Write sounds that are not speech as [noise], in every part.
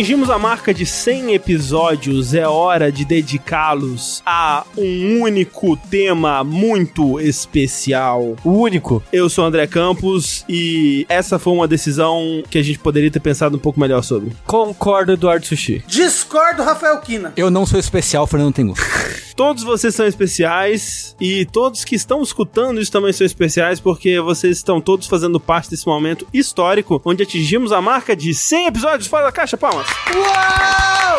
atingimos a marca de 100 episódios, é hora de dedicá-los a um único tema muito especial. O único. Eu sou o André Campos e essa foi uma decisão que a gente poderia ter pensado um pouco melhor sobre. Concordo, Eduardo Sushi. Discordo, Rafael Kina. Eu não sou especial, Fernando Tengu. [laughs] Todos vocês são especiais e todos que estão escutando isso também são especiais porque vocês estão todos fazendo parte desse momento histórico onde atingimos a marca de 100 episódios fora da caixa, palmas. Uau!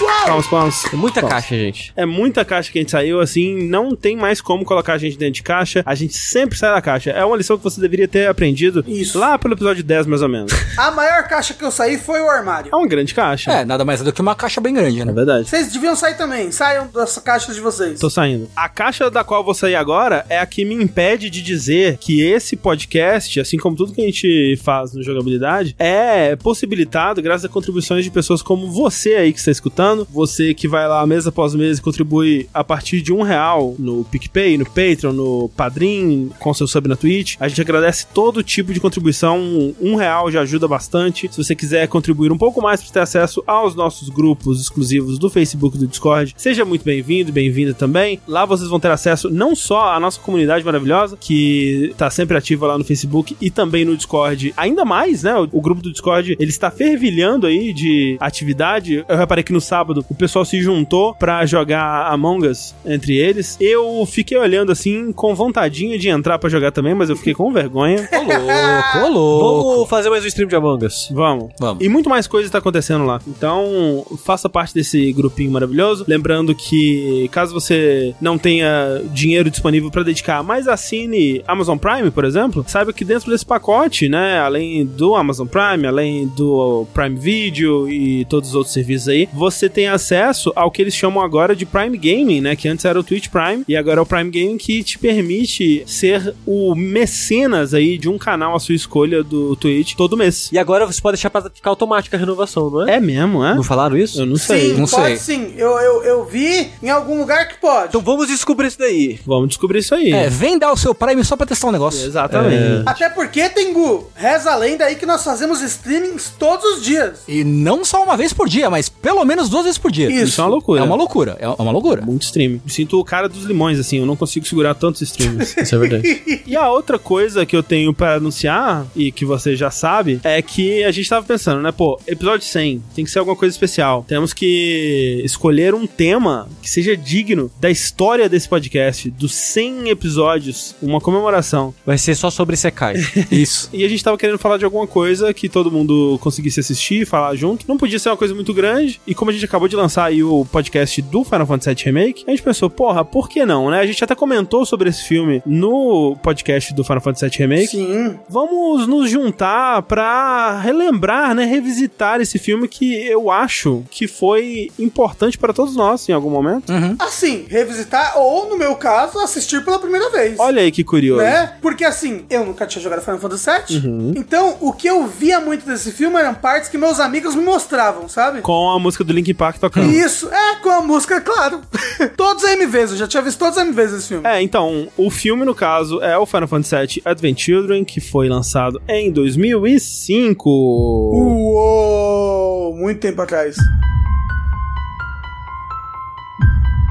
Uau! Palmas, palmas. É muita Palmas. caixa, gente. É muita caixa que a gente saiu, assim, não tem mais como colocar a gente dentro de caixa. A gente sempre sai da caixa. É uma lição que você deveria ter aprendido Isso. lá pelo episódio 10, mais ou menos. [laughs] A maior caixa que eu saí foi o armário. É uma grande caixa. É, nada mais é do que uma caixa bem grande, É né? verdade. Vocês deviam sair também. Saiam das caixas de vocês. Tô saindo. A caixa da qual eu vou sair agora é a que me impede de dizer que esse podcast, assim como tudo que a gente faz no jogabilidade, é possibilitado graças a contribuições de pessoas como você aí que está escutando, você que vai lá mês após mês e contribui a partir de um real no PicPay, no Patreon, no Padrim, com seu sub na Twitch. A gente agradece todo tipo de contribuição. Um real já ajuda bastante. Se você quiser contribuir um pouco mais para ter acesso aos nossos grupos exclusivos do Facebook e do Discord, seja muito bem-vindo, bem-vinda também. Lá vocês vão ter acesso não só à nossa comunidade maravilhosa, que tá sempre ativa lá no Facebook e também no Discord. Ainda mais, né? O, o grupo do Discord, ele está fervilhando aí de atividade. Eu reparei que no sábado o pessoal se juntou pra jogar Among Us entre eles. Eu fiquei olhando assim com vontadinha de entrar pra jogar também, mas eu fiquei com vergonha. [laughs] Ô louco, ô louco. Vamos fazer mais um stream de Among Us. Vamos. Vamos. E muito mais coisa tá acontecendo lá. Então, faça parte desse grupinho maravilhoso. Lembrando que, caso você não tenha dinheiro disponível pra dedicar, mas assine Amazon Prime, por exemplo, saiba que dentro desse pacote, né, além do Amazon Prime, além do Prime Video e todos os outros serviços aí, você tem acesso ao que eles chamam agora de Prime Gaming, né, que antes era o Twitch Prime e agora é o Prime Gaming que te permite ser o mecenas aí de um canal à sua escolha do Twitch todo mês. E agora você pode deixar pra ficar automática a renovação, não é? É mesmo, é? Não falaram isso? Eu não sei. Sim, não pode sei. sim. Eu, eu, eu vi em algum lugar que pode. Então vamos descobrir isso daí. Vamos descobrir isso aí. É, vem dar o seu Prime só pra testar um negócio. Exatamente. Até porque, Tengu, reza a lenda aí que nós fazemos streamings todos os dias. E não só uma vez por dia, mas pelo menos duas vezes por dia. Isso. Isso é uma loucura. É uma loucura, é uma loucura. Muito stream. Me sinto o cara dos limões, assim, eu não consigo segurar tantos streams. [laughs] Isso é verdade. e a outra coisa que eu tenho pra anunciar, e que você já sabe, é que a gente tava pensando, né, pô, episódio 100, tem que ser alguma coisa especial. Temos que escolher um tema que seja digno da história desse podcast, dos 100 episódios, uma comemoração. Vai ser só sobre Sekai. [laughs] Isso. E a gente tava querendo falar de alguma coisa que todo mundo conseguisse assistir, falar junto. Não podia ser uma coisa muito grande. E como a gente acabou de lançar aí o podcast do Final Fantasy VII Remake, a gente pensou, porra, por que não, né? A gente até comentou sobre esse filme no podcast do Final Fantasy VII Remake. Sim. Vamos nos juntar pra relembrar, né? Revisitar esse filme que eu acho que foi importante para todos nós em algum momento. Assim, revisitar ou, no meu caso, assistir pela primeira vez. Olha aí que curioso. Né? Porque assim, eu nunca tinha jogado Final Fantasy VII. Uhum. Então, o que eu via muito desse filme eram partes que meus amigos me mostravam, sabe? Com a música do Linkin Park tocando. Isso, é, com a música, claro. [laughs] todos as MVs, eu já tinha visto todos as MVs desse filme. É, então, o filme, no caso, é o Final Fantasy VII Advent Children, que foi lançado em 2005. Uou, muito tempo atrás.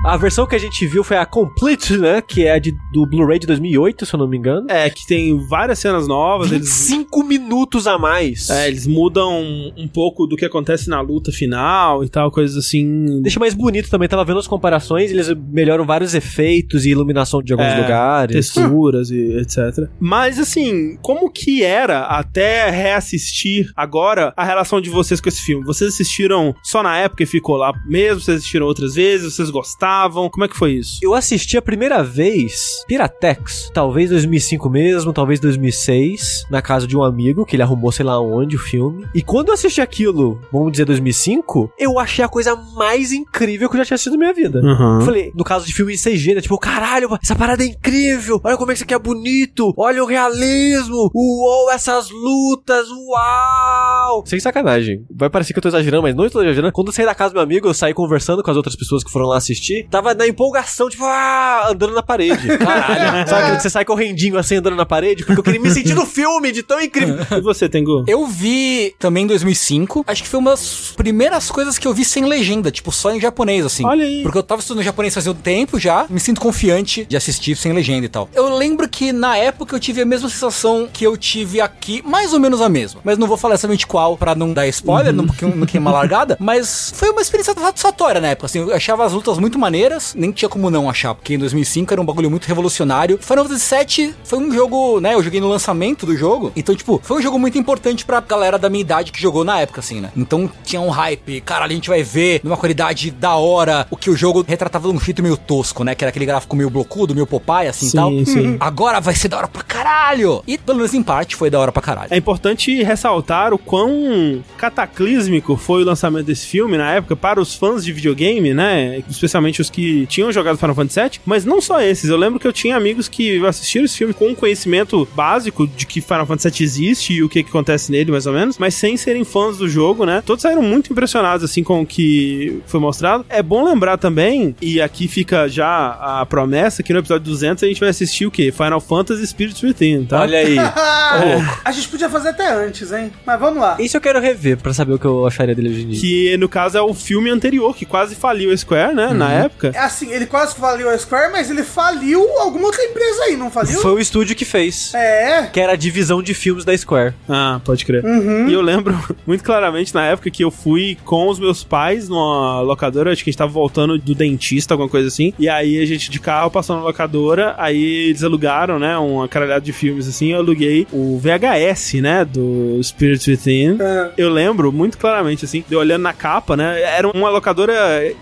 A versão que a gente viu foi a Complete, né? Que é a de, do Blu-ray de 2008, se eu não me engano. É, que tem várias cenas novas, eles... 25 minutos a mais. É, eles mudam um pouco do que acontece na luta final e tal, coisas assim. Deixa mais bonito também. Tava vendo as comparações, eles melhoram vários efeitos e iluminação de alguns É, lugares. texturas e etc. Mas assim, como que era até reassistir agora a relação de vocês com esse filme? Vocês assistiram só na época e ficou lá mesmo? Vocês assistiram outras vezes? Vocês gostaram? Como é que foi isso? Eu assisti a primeira vez Piratex, talvez 2005 mesmo, talvez 2006, na casa de um amigo que ele arrumou sei lá onde o filme. E quando eu assisti aquilo, vamos dizer 2005, eu achei a coisa mais incrível que eu já tinha assistido na minha vida. Uhum. Falei, no caso de filme em CG, né? Tipo, caralho, essa parada é incrível. Olha como é que isso aqui é bonito. Olha o realismo. Uou, essas lutas. Uau. Sem sacanagem. Vai parecer que eu tô exagerando, mas não estou exagerando. Quando eu saí da casa do meu amigo, eu saí conversando com as outras pessoas que foram lá assistir. Tava na empolgação, tipo, ah, andando na parede. [laughs] Caralho. Sabe quando você sai correndinho assim, andando na parede? Porque eu queria me sentir no filme de tão incrível. [laughs] E você, Tengu? Eu vi também em 2005. Acho que foi uma das primeiras coisas que eu vi sem legenda, tipo, só em japonês, assim. Olha aí. Porque eu tava estudando japonês fazia um tempo já, me sinto confiante de assistir sem legenda e tal. Eu lembro que na época eu tive a mesma sensação que eu tive aqui, mais ou menos a mesma. Mas não vou falar exatamente qual pra não dar spoiler, não, porque não queima largada. [laughs] Mas foi uma experiência satisfatória na época, assim. Eu achava as lutas muito maneiras, nem tinha como não achar, porque em 2005 era um bagulho muito revolucionário. Final Fantasy VII foi um jogo, né? Eu joguei no lançamento do jogo, então, tipo, foi um jogo muito importante pra galera da minha idade que jogou na época, assim, né? Então tinha um hype, cara, a gente vai ver numa qualidade da hora o que o jogo retratava de um jeito meio tosco, né? Que era aquele gráfico meio blocudo, meio Popeye, assim e Sim, tal. sim. Agora vai ser da hora pra caralho! E pelo menos em parte foi da hora pra caralho. É importante ressaltar o quão cataclísmico foi o lançamento desse filme na época para os fãs de videogame, né? Especialmente que tinham jogado Final Fantasy VII, mas não só esses. Eu lembro que eu tinha amigos que assistiram esse filme com um conhecimento básico de que Final Fantasy VII existe e o que, que acontece nele, mais ou menos, mas sem serem fãs do jogo, né? Todos saíram muito impressionados, assim, com o que foi mostrado. É bom lembrar também, e aqui fica já a promessa, que no episódio 200 a gente vai assistir o quê? Final Fantasy Spirits Within, tá? Olha aí. [laughs] a gente podia fazer até antes, hein? Mas vamos lá. Isso eu quero rever pra saber o que eu acharia dele hoje em dia. Que no caso é o filme anterior, que quase faliu a Square, né? Na época. É assim, ele quase faliu a Square, mas ele faliu alguma outra empresa aí, não faliu? Foi o estúdio que fez. É. Que era a divisão de filmes da Square. Ah, pode crer. E eu lembro [laughs] muito claramente na época que eu fui com os meus pais numa locadora, acho que a gente tava voltando do dentista, alguma coisa assim. E aí a gente de carro passou na locadora, aí eles alugaram, né, uma caralhada de filmes assim. Eu aluguei o VHS, né, do Spirit Within. É. Eu lembro muito claramente, assim, de eu olhando na capa, né? Era uma locadora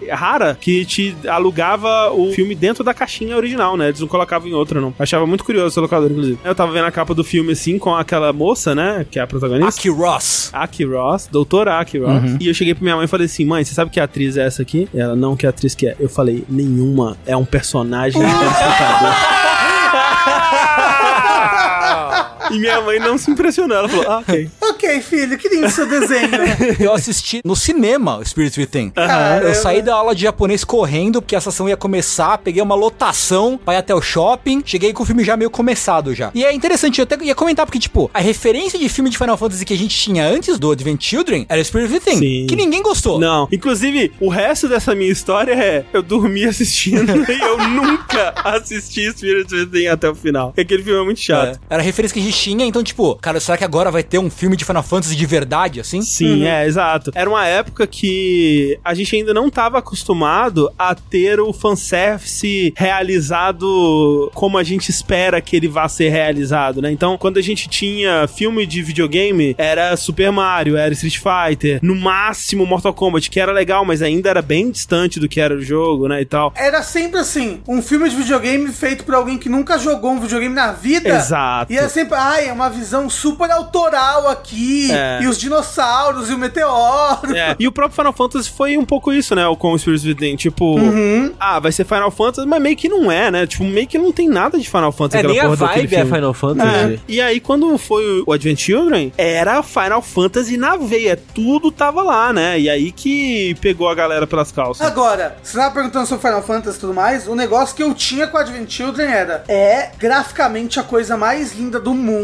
rara que te alugava o filme dentro da caixinha original, né? Eles não colocavam em outra, não. Achava muito curioso essa locadora, inclusive. Eu tava vendo a capa do filme, assim, com aquela moça, né? Que é a protagonista. Aki Ross. Aki Ross, doutora Aki Ross. E eu cheguei pra minha mãe e falei assim: mãe, você sabe que atriz é essa aqui? Ela, não, que atriz que é? Eu falei: nenhuma, é um personagem [laughs] de computador. E minha mãe não se impressionou. Ela falou: ah, ok. Ok, filho, que lindo seu desenho. [laughs] Eu assisti no cinema o Spirit Within. Caramba. Eu saí da aula de japonês correndo, porque a sessão ia começar, peguei uma lotação pra ir até o shopping, cheguei com o filme já meio começado já. E é interessante, eu até ia comentar, porque, tipo, a referência de filme de Final Fantasy que a gente tinha antes do Advent Children era Spirit Within, Sim. que ninguém gostou. Não, inclusive, o resto dessa minha história é: eu dormi assistindo [laughs] e eu nunca assisti Spirit Within até o final. Porque aquele filme é muito chato. É, era a referência que a gente tinha, então, tipo, cara, será que agora vai ter um filme de Final Fantasy de verdade, assim? Sim, é, exato. Era uma época que a gente ainda não estava acostumado a ter o fanservice realizado como a gente espera que ele vá ser realizado, né? Então, quando a gente tinha filme de videogame, era Super Mario, era Street Fighter, no máximo Mortal Kombat, que era legal, mas ainda era bem distante do que era o jogo, né, e tal. Era sempre assim, um filme de videogame feito por alguém que nunca jogou um videogame na vida. Exato. E era sempre, ai, é uma visão super autoral aqui. É. E os dinossauros e o meteoro. É, e o próprio Final Fantasy foi um pouco isso, né? Com o Spirit Within. Tipo, ah, vai ser Final Fantasy, mas meio que não é, né? Tipo, meio que não tem nada de Final Fantasy É, aquela nem a vibe é. Final Fantasy. É. E aí, quando foi o Advent Children, era Final Fantasy na veia. Tudo tava lá, né? E aí que pegou a galera pelas calças. Agora, você tava perguntando sobre Final Fantasy e tudo mais, o negócio que eu tinha com Advent Children era é graficamente a coisa mais linda do mundo.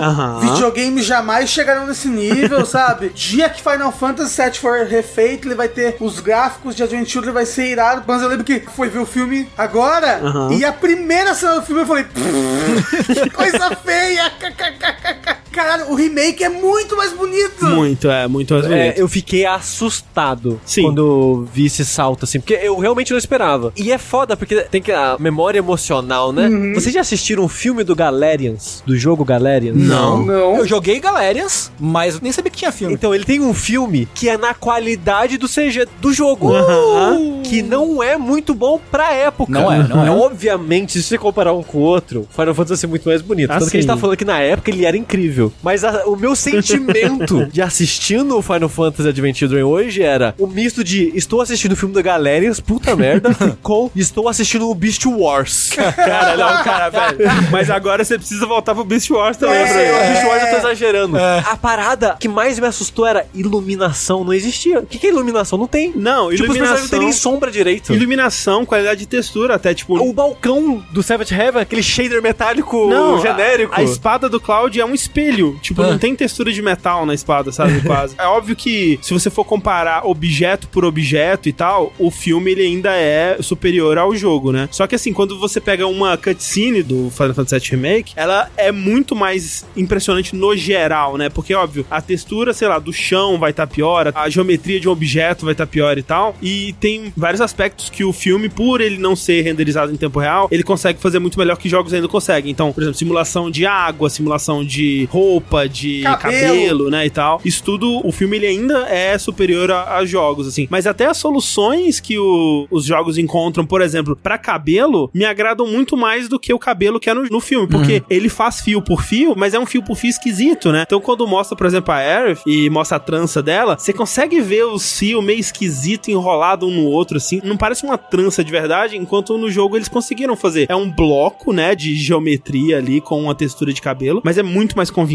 Aham. Videogames jamais chegarão nesse nível, [laughs] sabe? Dia que Final Fantasy VII for refeito, ele vai ter os gráficos de Advent Children, vai ser irado. Mas eu lembro que foi ver o filme agora Aham. e a primeira cena do filme eu falei, que coisa feia. [laughs] Caralho, o remake é muito mais bonito. Muito, é, muito mais É, bonito. eu fiquei assustado Sim. quando vi esse salto, assim, porque eu realmente não esperava. E é foda, porque tem que a memória emocional, né? Vocês já assistiram um filme do Galerians, do jogo Galerians? Não. Não. Eu joguei Galerians, mas eu nem sabia que tinha filme. Então, ele tem um filme que é na qualidade do CG do jogo. Aham. Que não é muito bom pra época. Não é, não é. Obviamente, se você comparar um com o outro, Final Fantasy é muito mais bonito. Ah, Tanto que a gente tá falando que na época ele era incrível. Mas a- o meu sentimento [laughs] de assistindo o Final Fantasy Advent Children hoje era o misto de estou assistindo o filme da Galerius, puta merda, [laughs] com estou assistindo o Beast Wars. [laughs] Cara, não, cara, velho. Mas agora você precisa voltar pro Beast Wars também, Bruno. o Beast Wars eu tô exagerando. A parada que mais me assustou era iluminação, não existia. O que, que é iluminação? Não tem. Não, Tipo, os personagens não iluminação. tem nem sombra direito. Iluminação, qualidade de textura, até tipo. O balcão do Savage Heaven, aquele shader metálico Não, genérico. A, a espada do Cloud é um espelho. Tipo, Ah. não tem textura de metal na espada, sabe? [laughs] Quase. É óbvio que se você for comparar objeto por objeto e tal, o filme ele ainda é superior ao jogo, né? Só que assim, quando você pega uma cutscene do Final Fantasy VII Remake, ela é muito mais impressionante no geral, né? Porque, óbvio, a textura, sei lá, do chão vai estar pior, a geometria de um objeto vai estar pior e tal. E tem vários aspectos que o filme, por ele não ser renderizado em tempo real, ele consegue fazer muito melhor que jogos ainda conseguem. Então, por exemplo, simulação de água, simulação de roupa, de cabelo, Cabelo. né, e tal. Isso tudo, o filme ele ainda é superior a, a jogos, assim. Mas até as soluções que o- os jogos encontram, por exemplo, pra cabelo, me agradam muito mais do que o cabelo que é no, no filme. Porque ele faz fio por fio, mas é um fio por fio esquisito, né? Então, quando mostra, por exemplo, a Aerith e mostra a trança dela, você consegue ver os fios meio esquisito enrolado um no outro, assim. Não parece uma trança de verdade, enquanto no jogo eles conseguiram fazer. É um bloco, né, de geometria ali com uma textura de cabelo, mas é muito mais convincente,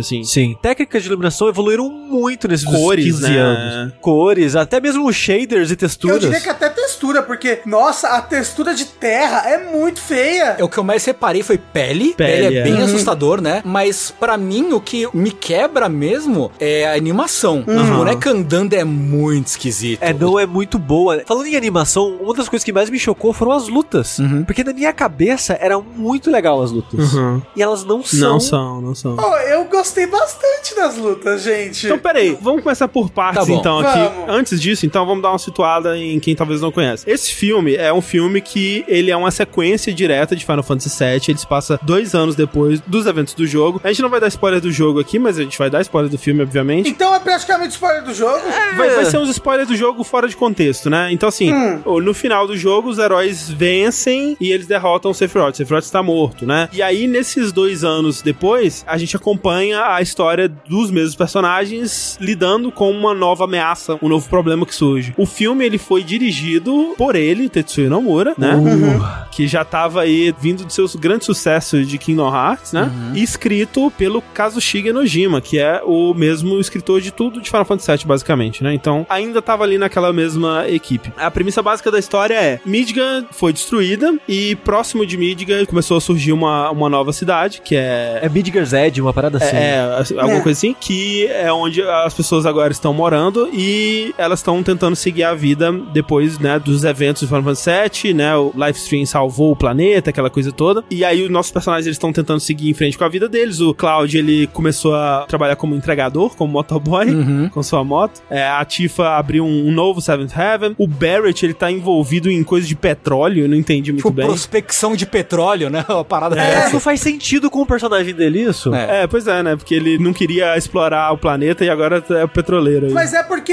assim. Sim. Técnicas de iluminação evoluíram muito nesses Cores, 15 né? anos. Cores, até mesmo shaders e Eu texturas. diria que até textura, porque, nossa, a textura de terra é muito feia. É, O que eu mais reparei foi pele. Pele, Pele, é é. bem Uhum. assustador, né? Mas pra mim, o que me quebra mesmo é a animação. Uhum. bonecos andando é muito esquisito. É, não é muito boa. Falando em animação, uma das coisas que mais me chocou foram as lutas. Uhum. Porque na minha cabeça era muito legal as lutas. Uhum. E elas não são. Não são, não são. Oh, eu gostei bastante das lutas, gente. Então, peraí, vamos começar por partes, Tá então, aqui. Vamos. Antes disso, então, vamos dar uma situada em quem talvez não conhece. Esse filme é um filme que ele é uma sequência direta de Final Fantasy VII. Ele se passa dois anos depois dos eventos do jogo. A gente não vai dar spoiler do jogo aqui, mas a gente vai dar spoiler do filme, obviamente. Então é praticamente spoiler do jogo. Vai, vai ser uns spoilers do jogo fora de contexto, né? Então, assim, o- no final do jogo, os heróis vencem e eles derrotam o Sephiroth. O Sephiroth está morto, né? E aí, nesses dois anos depois, a gente acompanha a história dos mesmos personagens lidando com uma nova ameaça, um novo problema que surge. O filme, ele foi dirigido por ele, Tetsuya Nomura, né? Que já tava aí vindo do seu grande sucesso de Kingdom Hearts, né? E escrito pelo Kazushige Nojima, que é o mesmo escritor de tudo de Final Fantasy VII, basicamente, né? Então, ainda tava ali naquela mesma equipe. A premissa básica da história é: Midgar foi destruída e próximo de Midgar começou a surgir uma, uma nova cidade, que é É Midgar's Edge, uma parada assim. é, assim, alguma É. coisa assim, que é onde as pessoas agora estão morando e elas estão tentando seguir a vida depois, né, dos eventos de Final Fantasy VII, né, o Livestream salvou o planeta, aquela coisa toda, e aí os nossos personagens eles estão tentando seguir em frente com a vida deles, o Cloud, ele começou a trabalhar como entregador, como motoboy, [laughs] com sua moto, é, a Tifa abriu um, um novo Seventh Heaven, o Barrett, ele tá envolvido em coisa de petróleo, eu não entendi muito Tipo, bem. prospecção de petróleo, né? [laughs] A parada É, dessa. não faz sentido com o personagem dele isso. É. Pois é, né? Porque ele não queria explorar o planeta e agora é petroleiro. aí. Mas é porque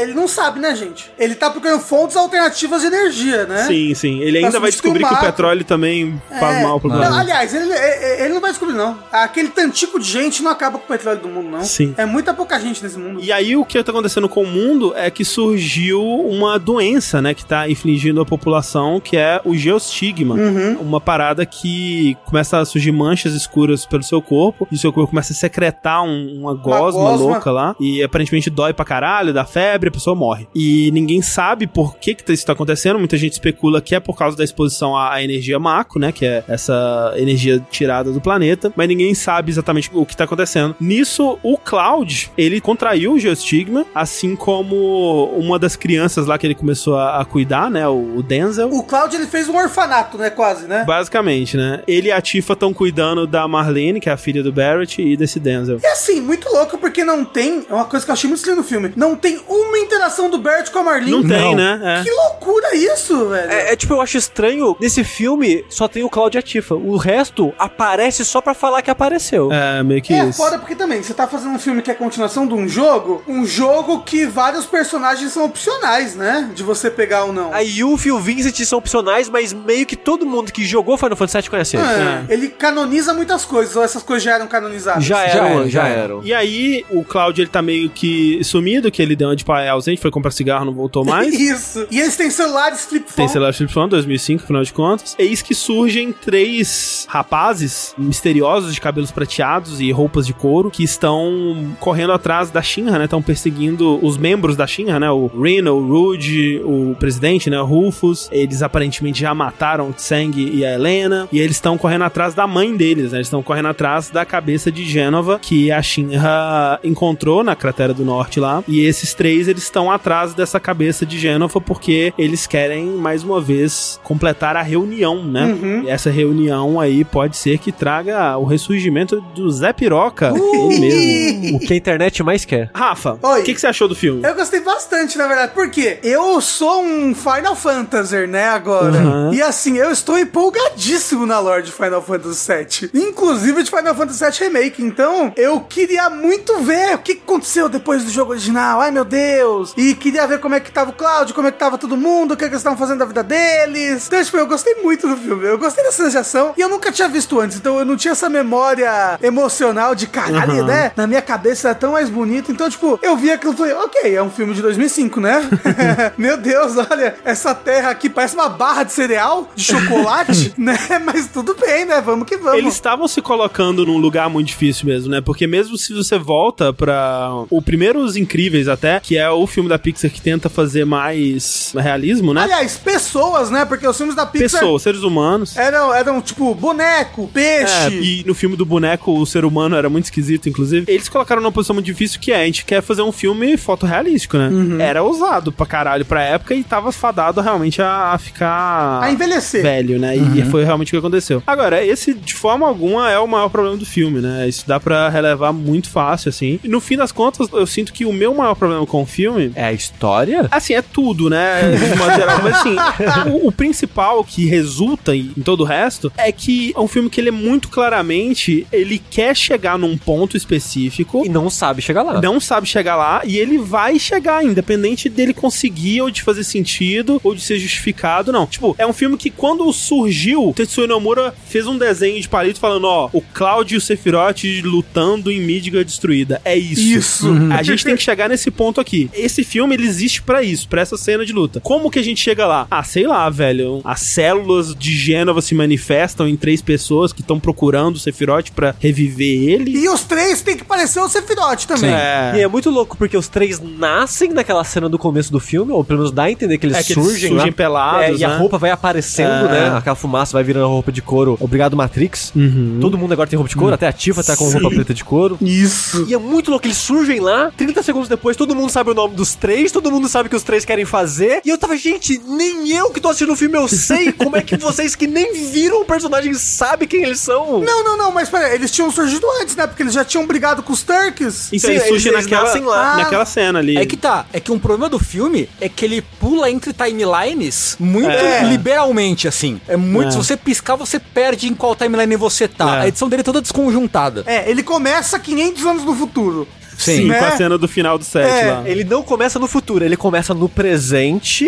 ele não sabe, né, gente? Ele tá procurando fontes alternativas de energia, né? Sim, sim. Ele ainda vai descobrir o que o petróleo também faz É. mal pro Não, planeta. aliás, ele, ele não vai descobrir, não. Aquele tantico de gente não acaba com o petróleo do mundo, não. Sim. É muita pouca gente nesse mundo. E aí o que tá acontecendo com o mundo é que surgiu uma doença, né, que tá infligindo a população, que é o geostigma. Uhum. Uma parada que começa a surgir manchas escuras pelo seu corpo, e o seu corpo começa a secretar um- uma gosma, gosma. louca lá, e aparentemente dói pra caralho, dá febre, a pessoa morre. E ninguém sabe por que que isso tá acontecendo, muita gente especula que é por causa da exposição à, à energia Mako, né, que é essa energia tirada do planeta, mas ninguém sabe exatamente o que tá acontecendo. Nisso, o Cloud, ele contraiu o geostigma, assim como uma das crianças lá que ele começou a, a cuidar, né, o, o Denzel. O Cloud, ele fez um orfanato, né, quase, né? Basicamente, né? Ele e a Tifa estão cuidando da Marlene, que é a filha do Barrett, e desse Denzel. E assim, muito louco, porque não tem. É uma coisa que eu achei muito estranho no filme. Não tem uma interação do Bert com a Marlene. Não tem, Não. né? É. Que loucura isso, velho. É, é, tipo, eu acho estranho, nesse filme só tem o Cláudio e a Tifa. O resto aparece só pra falar que apareceu. É, meio que É isso. foda porque também, você tá fazendo um filme que é continuação de um jogo, um jogo que vários personagens são opcionais, né? De você pegar ou não. A Yuffie e o Vincent são opcionais, mas meio que todo mundo que jogou Final Fantasy VII conhece. É, Ele canoniza muitas coisas, ou essas coisas já eram canonizadas. Já Já eram, era, já já era. eram. E aí, o Cláudio, ele tá meio que sumido, que ele deu uma de pai ausente, foi comprar cigarro, não voltou [laughs] mais. Isso. E eles têm celulares flip Tem phone. celular flip phone, 2005, afinal de contas. Eis que surgem três rapazes misteriosos de cabelos prateados e roupas de couro que estão correndo atrás da Shinra, né? Estão perseguindo os membros da Shinra, né? O Reno, o Rude, o presidente, né? O Rufus. Eles aparentemente já mataram o Tseng e a Helena. E eles estão correndo atrás da mãe deles, né? Eles estão correndo atrás da cabeça de Gênova que a Shinra encontrou na cratera do norte lá. E esses três, eles estão atrás dessa cabeça de Gênova porque eles querem, mais uma vez, completar a reunião, né? Uhum. E essa reunião aí pode ser que traga o ressurgimento do Zé Piroca, ele mesmo. O que a internet mais quer. Rafa, o que, que você achou do filme? Eu gostei bastante, na verdade. Por quê? Eu sou um Final Fantasy, né, agora. Uhum. E assim, eu estou empolgadíssimo na lore de Final Fantasy VII. Inclusive de Final Fantasy VII Remake. Então, eu queria muito ver o que aconteceu depois do jogo original. Ai, meu Deus. E queria ver como é que tava o Cloud, como é que tava todo mundo, o que, é que eles estavam fazendo da vida deles. Então, tipo, eu gostei muito do filme. Eu gostei da sensação. E eu nunca tinha visto antes. Então, eu não tinha essa memória emocional de caralho, Uhum. né? Na minha cabeça era tão mais bonito. Então, tipo, eu vi aquilo e falei, ok, é um filme de 2005, né? [laughs] [laughs] Meu Deus, olha, essa terra aqui parece uma barra de cereal, de chocolate, [laughs] né? Mas tudo bem, né? Vamos que vamos. Eles estavam se colocando num lugar muito difícil mesmo, né? Porque mesmo se você volta pra o primeiro Os Incríveis até, que é o filme da Pixar que tenta fazer mais realismo, né? Aliás, pessoas, né? Porque os filmes da Pixar Pessoas, seres humanos. eram, eram tipo boneco, peixe. É, e no filme do boneco, o ser humano era muito esquisito, inclusive. Eles colocaram numa posição muito difícil que é, a gente quer fazer um filme fotorrealístico, né? Uhum. Era ousado pra caralho pra época e tava fadado realmente a, a ficar... A envelhecer. Velho, né? E foi realmente o que aconteceu. Agora, esse, de forma alguma, é o maior problema do filme, né? Isso dá pra relevar muito fácil, assim. E no fim das contas, eu sinto que o meu maior problema com o filme É a história? Assim, é tudo, né? De modo geral. Mas assim, o, o principal que resulta em, em todo o resto é que é um filme que ele é muito claramente, ele quer chegar num ponto específico. E não sabe chegar lá. Não sabe chegar lá e ele vai chegar, independente dele conseguir ou de fazer sentido ou de ser justificado, não. Tipo, é um filme que quando surgiu, Tetsuya Nomura fez um desenho de palito falando: ó, o Cloud e o Sephiroth lutando em Midgar destruída. É isso. Isso. A gente tem que chegar nesse ponto aqui. Esse filme, ele existe pra isso, pra essa cena de luta. Como que a gente chega lá? Ah, sei lá, velho. As células de Gênova se manifestam em três pessoas que estão procurando o Sephiroth pra reviver ele. E os três tem que parecer o Sephiroth também. É. E é muito louco, porque os três nascem naquela cena do começo do filme, ou pelo menos dá a entender que eles É que eles surgem, surgem lá. pelados, É, e a né? roupa vai aparecendo, É. né? Aquela fumaça vai virando a roupa de couro. Obrigado, Matrix. Uhum. Todo mundo agora tem roupa de couro, até a Tifa tá com roupa preta de couro. Isso. E é muito louco, eles surgem lá, 30 segundos depois, todo mundo sabe o nome dos três, todo mundo sabe o que os três querem fazer. E eu tava, gente, nem eu que tô assistindo o filme eu sei [laughs] como é que vocês que nem viram o personagem sabem quem eles são. Não, não, não, mas pera, eles tinham surgido antes, né? Porque eles já tinham brigado com os Turks. Então Sim, ele surge eles- eles naquela, lá. naquela cena ali. É que tá, é que um problema do filme é que ele pula entre timelines muito É. liberalmente, assim. É muito. É. Se você piscar, você perde em qual timeline você tá. É. A edição dele é toda desconjuntada. É, ele começa 500 anos no futuro. Sim, né? com a cena do final do set É, lá. Ele não começa no futuro, ele começa no presente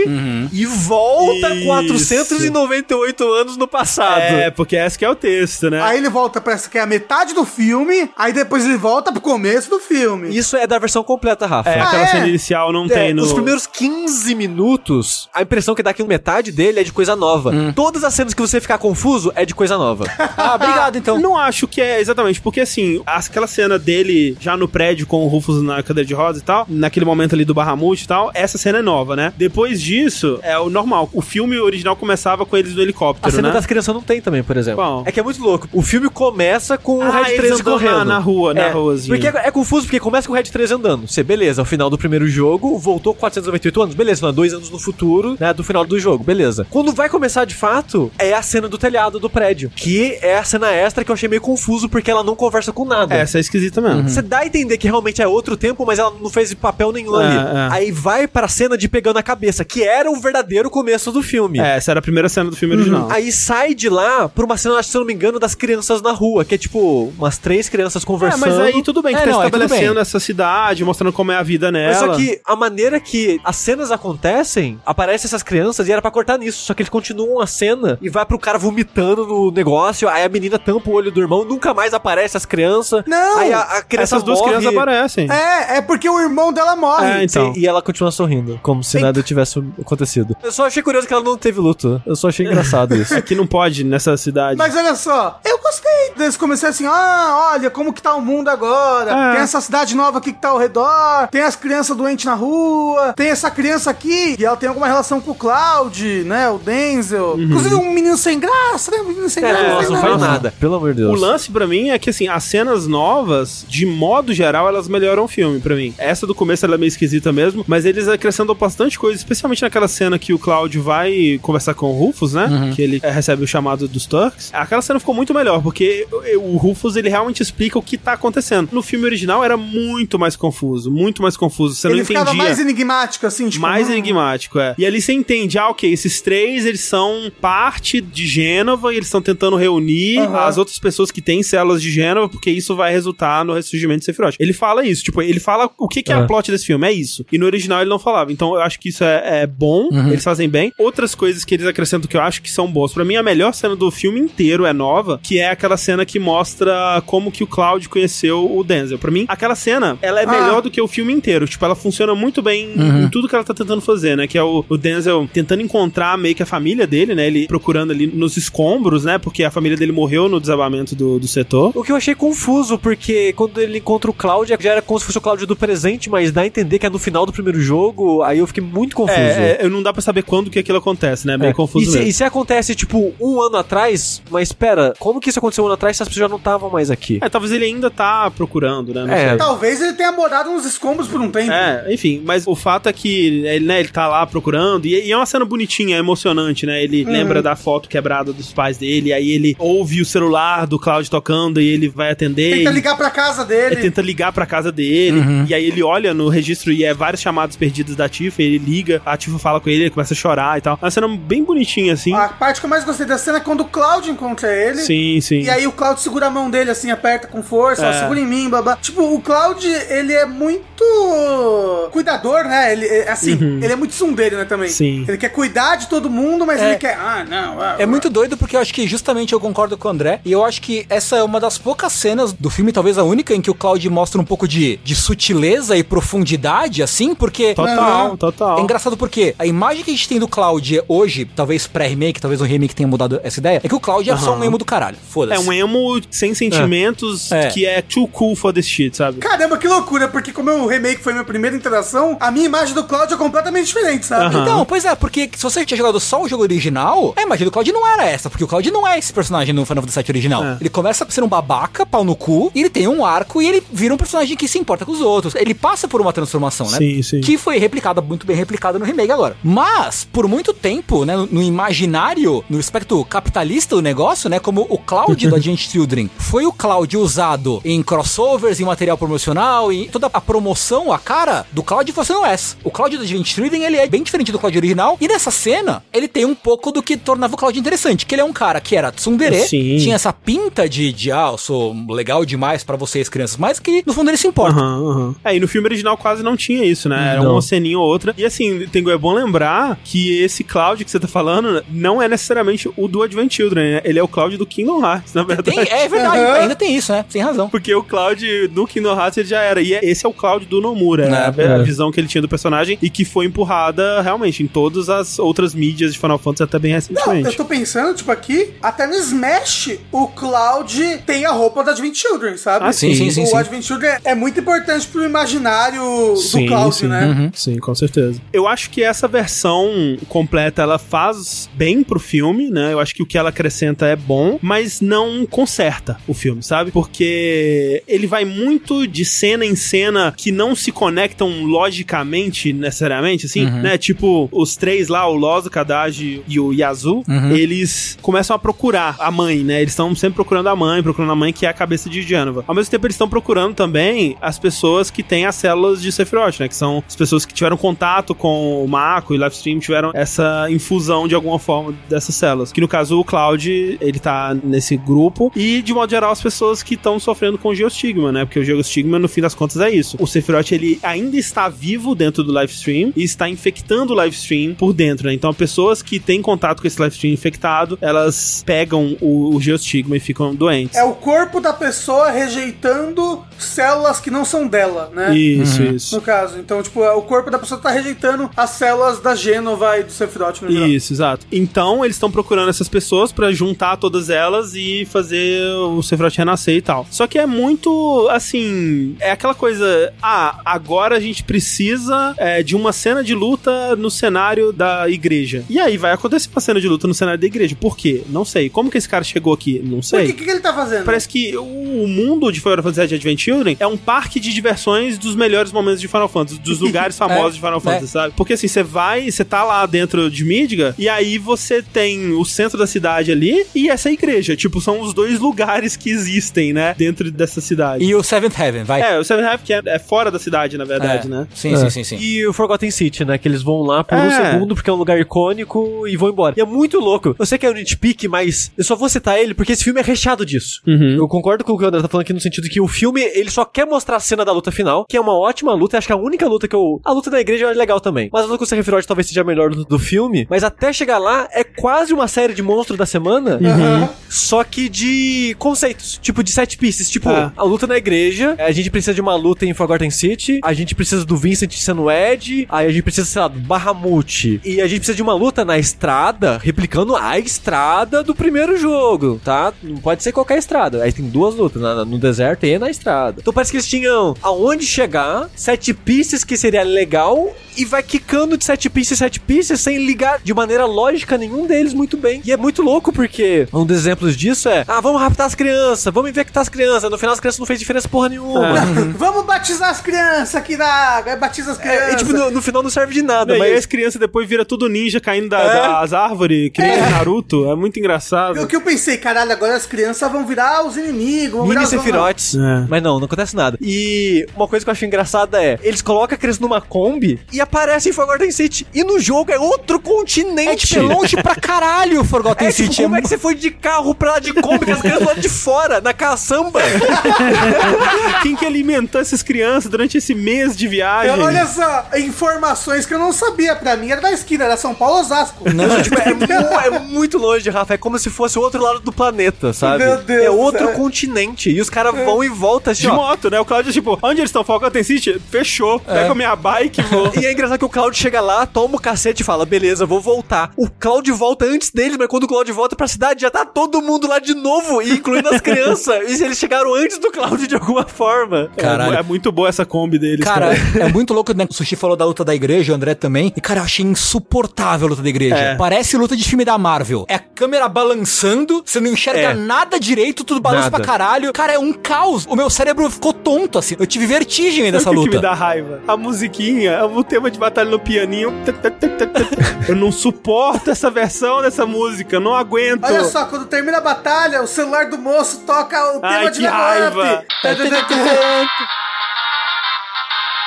e volta Isso. 498 anos no passado. É, porque esse que é o texto, né? Aí ele volta pra essa que é a metade do filme, aí depois ele volta pro começo do filme. Isso é da versão completa, Rafa. É, Ah, aquela é? cena inicial não É, tem no... Os primeiros 15 minutos, a impressão que dá que metade dele é de coisa nova. Todas as cenas que você ficar confuso é de coisa nova. [laughs] Ah, obrigado então. Não acho que é exatamente, porque assim, aquela cena dele já no prédio com o Rufus na cadeira de rodas e tal, naquele momento ali do Bahamut e tal, essa cena é nova, né? Depois disso, é o normal. O filme original começava com eles no A helicóptero, cena né? das crianças não tem também, por exemplo. Qual? É que é muito louco. O filme começa com o Ah, Red eles 13 andando correndo. na- na rua, na é, ruazinha. Porque é, é confuso, porque começa com o Red 13 andando. Você, beleza, ao final do primeiro jogo, voltou 498 anos, beleza, não, dois anos no futuro, né, do final do jogo, beleza. Quando vai começar de fato, é a cena do telhado do prédio, que é a cena extra que eu achei meio confuso, porque ela não conversa com nada. Essa é esquisita mesmo. Você dá a entender que realmente realmente é outro tempo, mas ela não fez papel nenhum É, ali. é. Aí vai pra cena de pegando a cabeça, que era o verdadeiro começo do filme. É, essa era a primeira cena do filme original. Aí sai de lá pra uma cena, se eu não me engano, das crianças na rua, que é tipo umas três crianças É, conversando. mas aí tudo bem que É, tá não, estabelecendo essa cidade, mostrando como é a vida nela. Mas só que a maneira que as cenas acontecem, aparecem essas crianças e era pra cortar nisso. Só que eles continuam a cena e vai pro cara vomitando no negócio. Aí a menina tampa o olho do irmão, nunca mais aparece as crianças. Não! Aí a, a criança Essas duas morre, crianças aparecem. É, é porque o irmão dela morre. É, então. E ela continua sorrindo, como se nada tivesse acontecido. Eu só achei curioso que ela não teve luto. Eu só achei engraçado [laughs] isso. Que não pode nessa cidade. Mas olha só, eu gostei deles começarem assim, ah, olha como que tá o mundo agora. É. Tem essa cidade nova aqui que tá ao redor, tem as crianças doentes na rua, tem essa criança aqui e ela tem alguma relação com o Cloud, né, o Denzel. Inclusive um menino sem graça, né, um menino sem É, graça. nossa, não faz nada. Pelo amor de Deus. O lance pra mim é que assim, as cenas novas, de modo geral, elas melhoram o filme pra mim. Essa do começo ela é meio esquisita mesmo, mas eles acrescentam bastante coisa, especialmente naquela cena que o Cláudio vai conversar com o Rufus, né? Que ele eh, recebe o chamado dos Turks. Aquela cena ficou muito melhor, porque o Rufus ele realmente explica o que tá acontecendo. No filme original era muito mais confuso, muito mais confuso. Você Ele não ficava entendia. mais enigmático, assim, tipo... mais hum, enigmático, é. E ali você entende, ah, ok, esses três, eles são parte de Gênova e eles estão tentando reunir Aham. as outras pessoas que têm células de Gênova, porque isso vai resultar no ressurgimento de Sephiroth. Ele fala isso, tipo, ele fala o que, que é, É. a plot desse filme, é isso. E no original ele não falava. Então eu acho que isso é, é bom, Uhum. eles fazem bem. Outras coisas que eles acrescentam que eu acho que são boas. Pra mim, a melhor cena do filme inteiro é nova, que é aquela cena que mostra como que o Cloud conheceu o Denzel. Pra mim, aquela cena, ela é Ah. melhor do que o filme inteiro. Tipo, ela funciona muito bem Uhum. em tudo que ela tá tentando fazer, né? Que é o, o Denzel tentando encontrar meio que a família dele, né? Ele procurando ali nos escombros, né? Porque a família dele morreu no desabamento do, do setor. O que eu achei confuso, porque quando ele encontra o Cláudio, já era como se fosse o Cláudio do presente, mas dá a entender que é no final do primeiro jogo, aí eu fiquei muito confuso. É, é, não dá pra saber quando que aquilo acontece, né? É meio É. confuso e, se, mesmo. e se acontece, tipo, um ano atrás, mas espera, como que isso aconteceu um ano atrás se as pessoas já não estavam mais aqui? É, talvez ele ainda tá procurando, né? Não É. sei. Talvez ele tenha morado nos escombros por um tempo. É, enfim, mas o fato é que ele, né, ele tá lá procurando, e, e é uma cena bonitinha, emocionante, né? Ele lembra da foto quebrada dos pais dele, aí ele ouve o celular do Cloud tocando e ele vai atender. Tenta e- ligar pra casa Ele dele. tenta ligar pra casa dele, e aí ele olha no registro e é vários chamados perdidos da Tifa, ele liga, a Tifa fala com ele, ele começa a chorar e tal. Uma cena bem bonitinha, assim. A parte que eu mais gostei da cena é quando o Cloud encontra ele. Sim, sim. E aí o Cloud segura a mão dele assim, aperta com força, ó, É. segura em mim, babá. Tipo, o Cloud, ele é muito cuidador, né? Ele é assim, ele é muito sundeiro, né, também. Uhum. Sim. Ele quer cuidar de todo mundo, mas É. ele quer, ah, não, ah, É muito doido porque eu acho que justamente eu concordo com o André. E eu acho que essa é uma das poucas cenas do filme, talvez a única, em que o Cloud mostra um pouco de, de sutileza e profundidade, assim, porque. Total, Aham. total. É engraçado porque a imagem que a gente tem do Cloud hoje, talvez pré-remake, talvez o remake tenha mudado essa ideia, é que o Cloud é só um emo do caralho. É Foda-se. um emo sem sentimentos É. que é too cool for this shit, sabe? Caramba, que loucura, porque como o remake foi minha primeira interação, a minha imagem do Cloud é completamente diferente, sabe? Aham. Então, pois é, porque se você tinha jogado só o jogo original, a imagem do Cloud não era essa, porque o Cloud não é esse personagem no Final Fantasy VII original. É. Ele começa sendo um babaca, pau no cu, e ele tem um arco e ele vira um personagem que se importa com os outros. Ele passa por uma transformação, né? Sim, sim. Que foi replicada, muito bem replicada no remake agora. Mas, por muito tempo, né, no, imaginário, no aspecto capitalista do negócio, né, como o Cloud do [laughs] Agent Children foi o Cloud usado em crossovers, em material promocional, em toda a promoção, a cara do Cloud foi sendo essa. O Cloud do Agent Children, ele é bem diferente do Cloud original, e nessa cena, ele tem um pouco do que tornava o Cloud interessante, que ele é um cara que era tsundere, Sim. tinha essa pinta de, de, ah, eu sou legal demais pra vocês, crianças, mas que, no fundo, ele se importa. Aham, aham. É, e no filme original quase não tinha isso, né? Era Não. uma ceninha ou outra. E assim, tem, é bom lembrar que esse Cloud que você tá falando não é necessariamente o do Advent Children, né? Ele é o Cloud do Kingdom Hearts, na verdade. Tem- é verdade, Aham. ainda tem isso, né? Tem razão. Porque o Cloud do Kingdom Hearts ele já era. E é- esse é o Cloud do Nomura. É, É, a é. visão que ele tinha do personagem e que foi empurrada realmente em todas as outras mídias de Final Fantasy até bem Não, recentemente. eu tô pensando, tipo, aqui, até no Smash, o Cloud tem a roupa do Advent Children, sabe? Ah, sim, sim, sim, o sim. Advent Children é muito importante pro imaginário do Cloud, sim. né? Uhum. Sim, com certeza. Eu acho que essa versão completa ela faz bem pro filme, né? Eu acho que o que ela acrescenta é bom, mas não conserta o filme, sabe? Porque ele vai muito de cena em cena que não se conectam logicamente, necessariamente, assim, né? Tipo, os três lá, o Loz, o Kadaji e o Yazu, eles começam a procurar a mãe, né? Eles estão sempre procurando a mãe, procurando a mãe que é a cabeça de Janova. Ao mesmo tempo, eles estão procurando também as pessoas que têm as células de Sephiroth, né? Que são as pessoas que tiveram contato com o Mako e Livestream, tiveram essa infusão de alguma forma dessas células. Que no caso, o Cloud, ele tá nesse grupo. E, de modo geral, as pessoas que estão sofrendo com o Geostigma, né? Porque o Geostigma, no fim das contas, é isso. O Sephiroth, ele ainda está vivo dentro do Livestream e está infectando o Livestream por dentro, né? Então, pessoas que têm contato com esse Livestream infectado, elas pegam o, o Geostigma e ficam doentes. É o corpo da pessoa rejeitando células que não são dela, né? Isso, isso. No caso. Então, tipo, o corpo da pessoa tá rejeitando as células da Gênova e do Sephiroth no geral. Isso, exato. Então, eles estão procurando essas pessoas pra juntar todas elas e fazer o Sephiroth renascer e tal. Só que é muito, assim, é aquela coisa, ah, agora a gente precisa é, de uma cena de luta no cenário da igreja. E aí vai acontecer uma cena de luta no cenário da igreja. Por quê? Não sei. Como que esse cara chegou aqui? Não sei. que, que ele tá fazendo? Parece que o mundo de Final Fantasy VII Advent Children é um parque de diversões dos melhores momentos de Final Fantasy, dos lugares [laughs] famosos de Final Fantasy, sabe? Porque assim, você vai, você tá lá dentro de Midgar, e aí você tem o centro da cidade ali e essa igreja. Tipo, são os dois lugares que existem, né? Dentro dessa cidade. E o Seventh Heaven, vai. É, o Seven Heaven que é, é fora da cidade, na verdade, É. né? Sim, É. sim, sim, sim. E o Forgotten City, né? Que eles vão lá por um É. segundo porque é um lugar icônico e vão embora. E é muito louco. Eu sei que é um nitpick, mas eu só vou citar ele porque esse filme é recheado disso. Uhum. Eu concordo com o que o André tá falando aqui no sentido que o filme, ele só quer mostrar a cena da luta final, que é uma ótima luta. Acho que é a única luta que eu... A luta da igreja é legal também. Mas a luta com o Sephiroth talvez seja a melhor luta do filme. Mas até chegar lá, é quase uma série de monstros da semana. Aham. Só que de conceitos, tipo de set pieces, tipo Ah. a luta na igreja, a gente precisa de uma luta em Forgotten City, a gente precisa do Vincent sendo Ed, aí a gente precisa, sei lá, do Bahamut, e a gente precisa de uma luta na estrada, replicando a estrada do primeiro jogo, tá? Não pode ser qualquer estrada, aí tem duas lutas, na- no deserto e na estrada. Então parece que eles tinham aonde chegar, set pieces que seria legal, e vai quicando de set pieces, set pieces, sem ligar de maneira lógica nenhum deles muito bem. E é muito louco porque um dos exemplos disso é: ah, vamos raptar as crianças, vamos infectar as crianças. No final as crianças não fez diferença porra nenhuma. [laughs] Vamos batizar as crianças aqui na água. Aí Batiza as crianças. É, e, tipo, no, no final não serve de nada, E aí mas. as crianças depois vira tudo ninja caindo da- É. das árvores, que nem Naruto. É muito engraçado. O que eu pensei, caralho, agora as crianças vão virar os inimigos. Vão virar Mini os... Sephiroths. É. Mas não, não acontece nada. E uma coisa que eu acho engraçada é: eles colocam a criança numa Kombi e aparece em Forgotten City. E no jogo é outro continente. É tipo, é longe pra caralho o Forgotten É, tipo, City. como é que você foi de carro pra lá de Kombi com as crianças lá de fora, na caçamba? [laughs] Quem que alimentou essas crianças durante esse mês de viagem? É, Olha só, informações que eu não sabia. Pra mim era da esquina, era São Paulo Osasco. Não, tipo, é, é muito longe, Rafa. É como se fosse o outro lado do planeta, sabe? Meu Deus, é outro é. continente. E os caras vão e voltam assim, De ó. moto, né? O Claudio, tipo, onde eles estão? Falcão tem City? Fechou. Pega a minha bike e vou. [laughs] E é engraçado que o Cloud chega lá, toma o cacete e fala: beleza, vou voltar. O Cloud volta antes deles, mas quando o Cloud volta pra cidade, já tá todo mundo lá de novo, e incluindo as crianças. [laughs] e eles chegaram antes do Cloud de alguma forma. Caralho. É, é muito boa essa Kombi deles, Cara, cara. é muito louco, né? O Sushi falou da luta da igreja, o André também. E, cara, eu achei insuportável a luta da igreja. É. Parece luta de filme da Marvel. É a câmera balançando, você não enxerga É. nada direito, tudo balança Nada. pra caralho. Cara, é um caos. O meu cérebro ficou tonto, assim. Eu tive vertigem nessa Sabe [laughs] o que luta. me dá raiva? A musiquinha, o tema de batalha no pianinho. [laughs] Eu não suporto essa versão dessa música, não aguento. Olha só, quando termina a batalha, o celular do moço toca o tema Ai, de que raiva.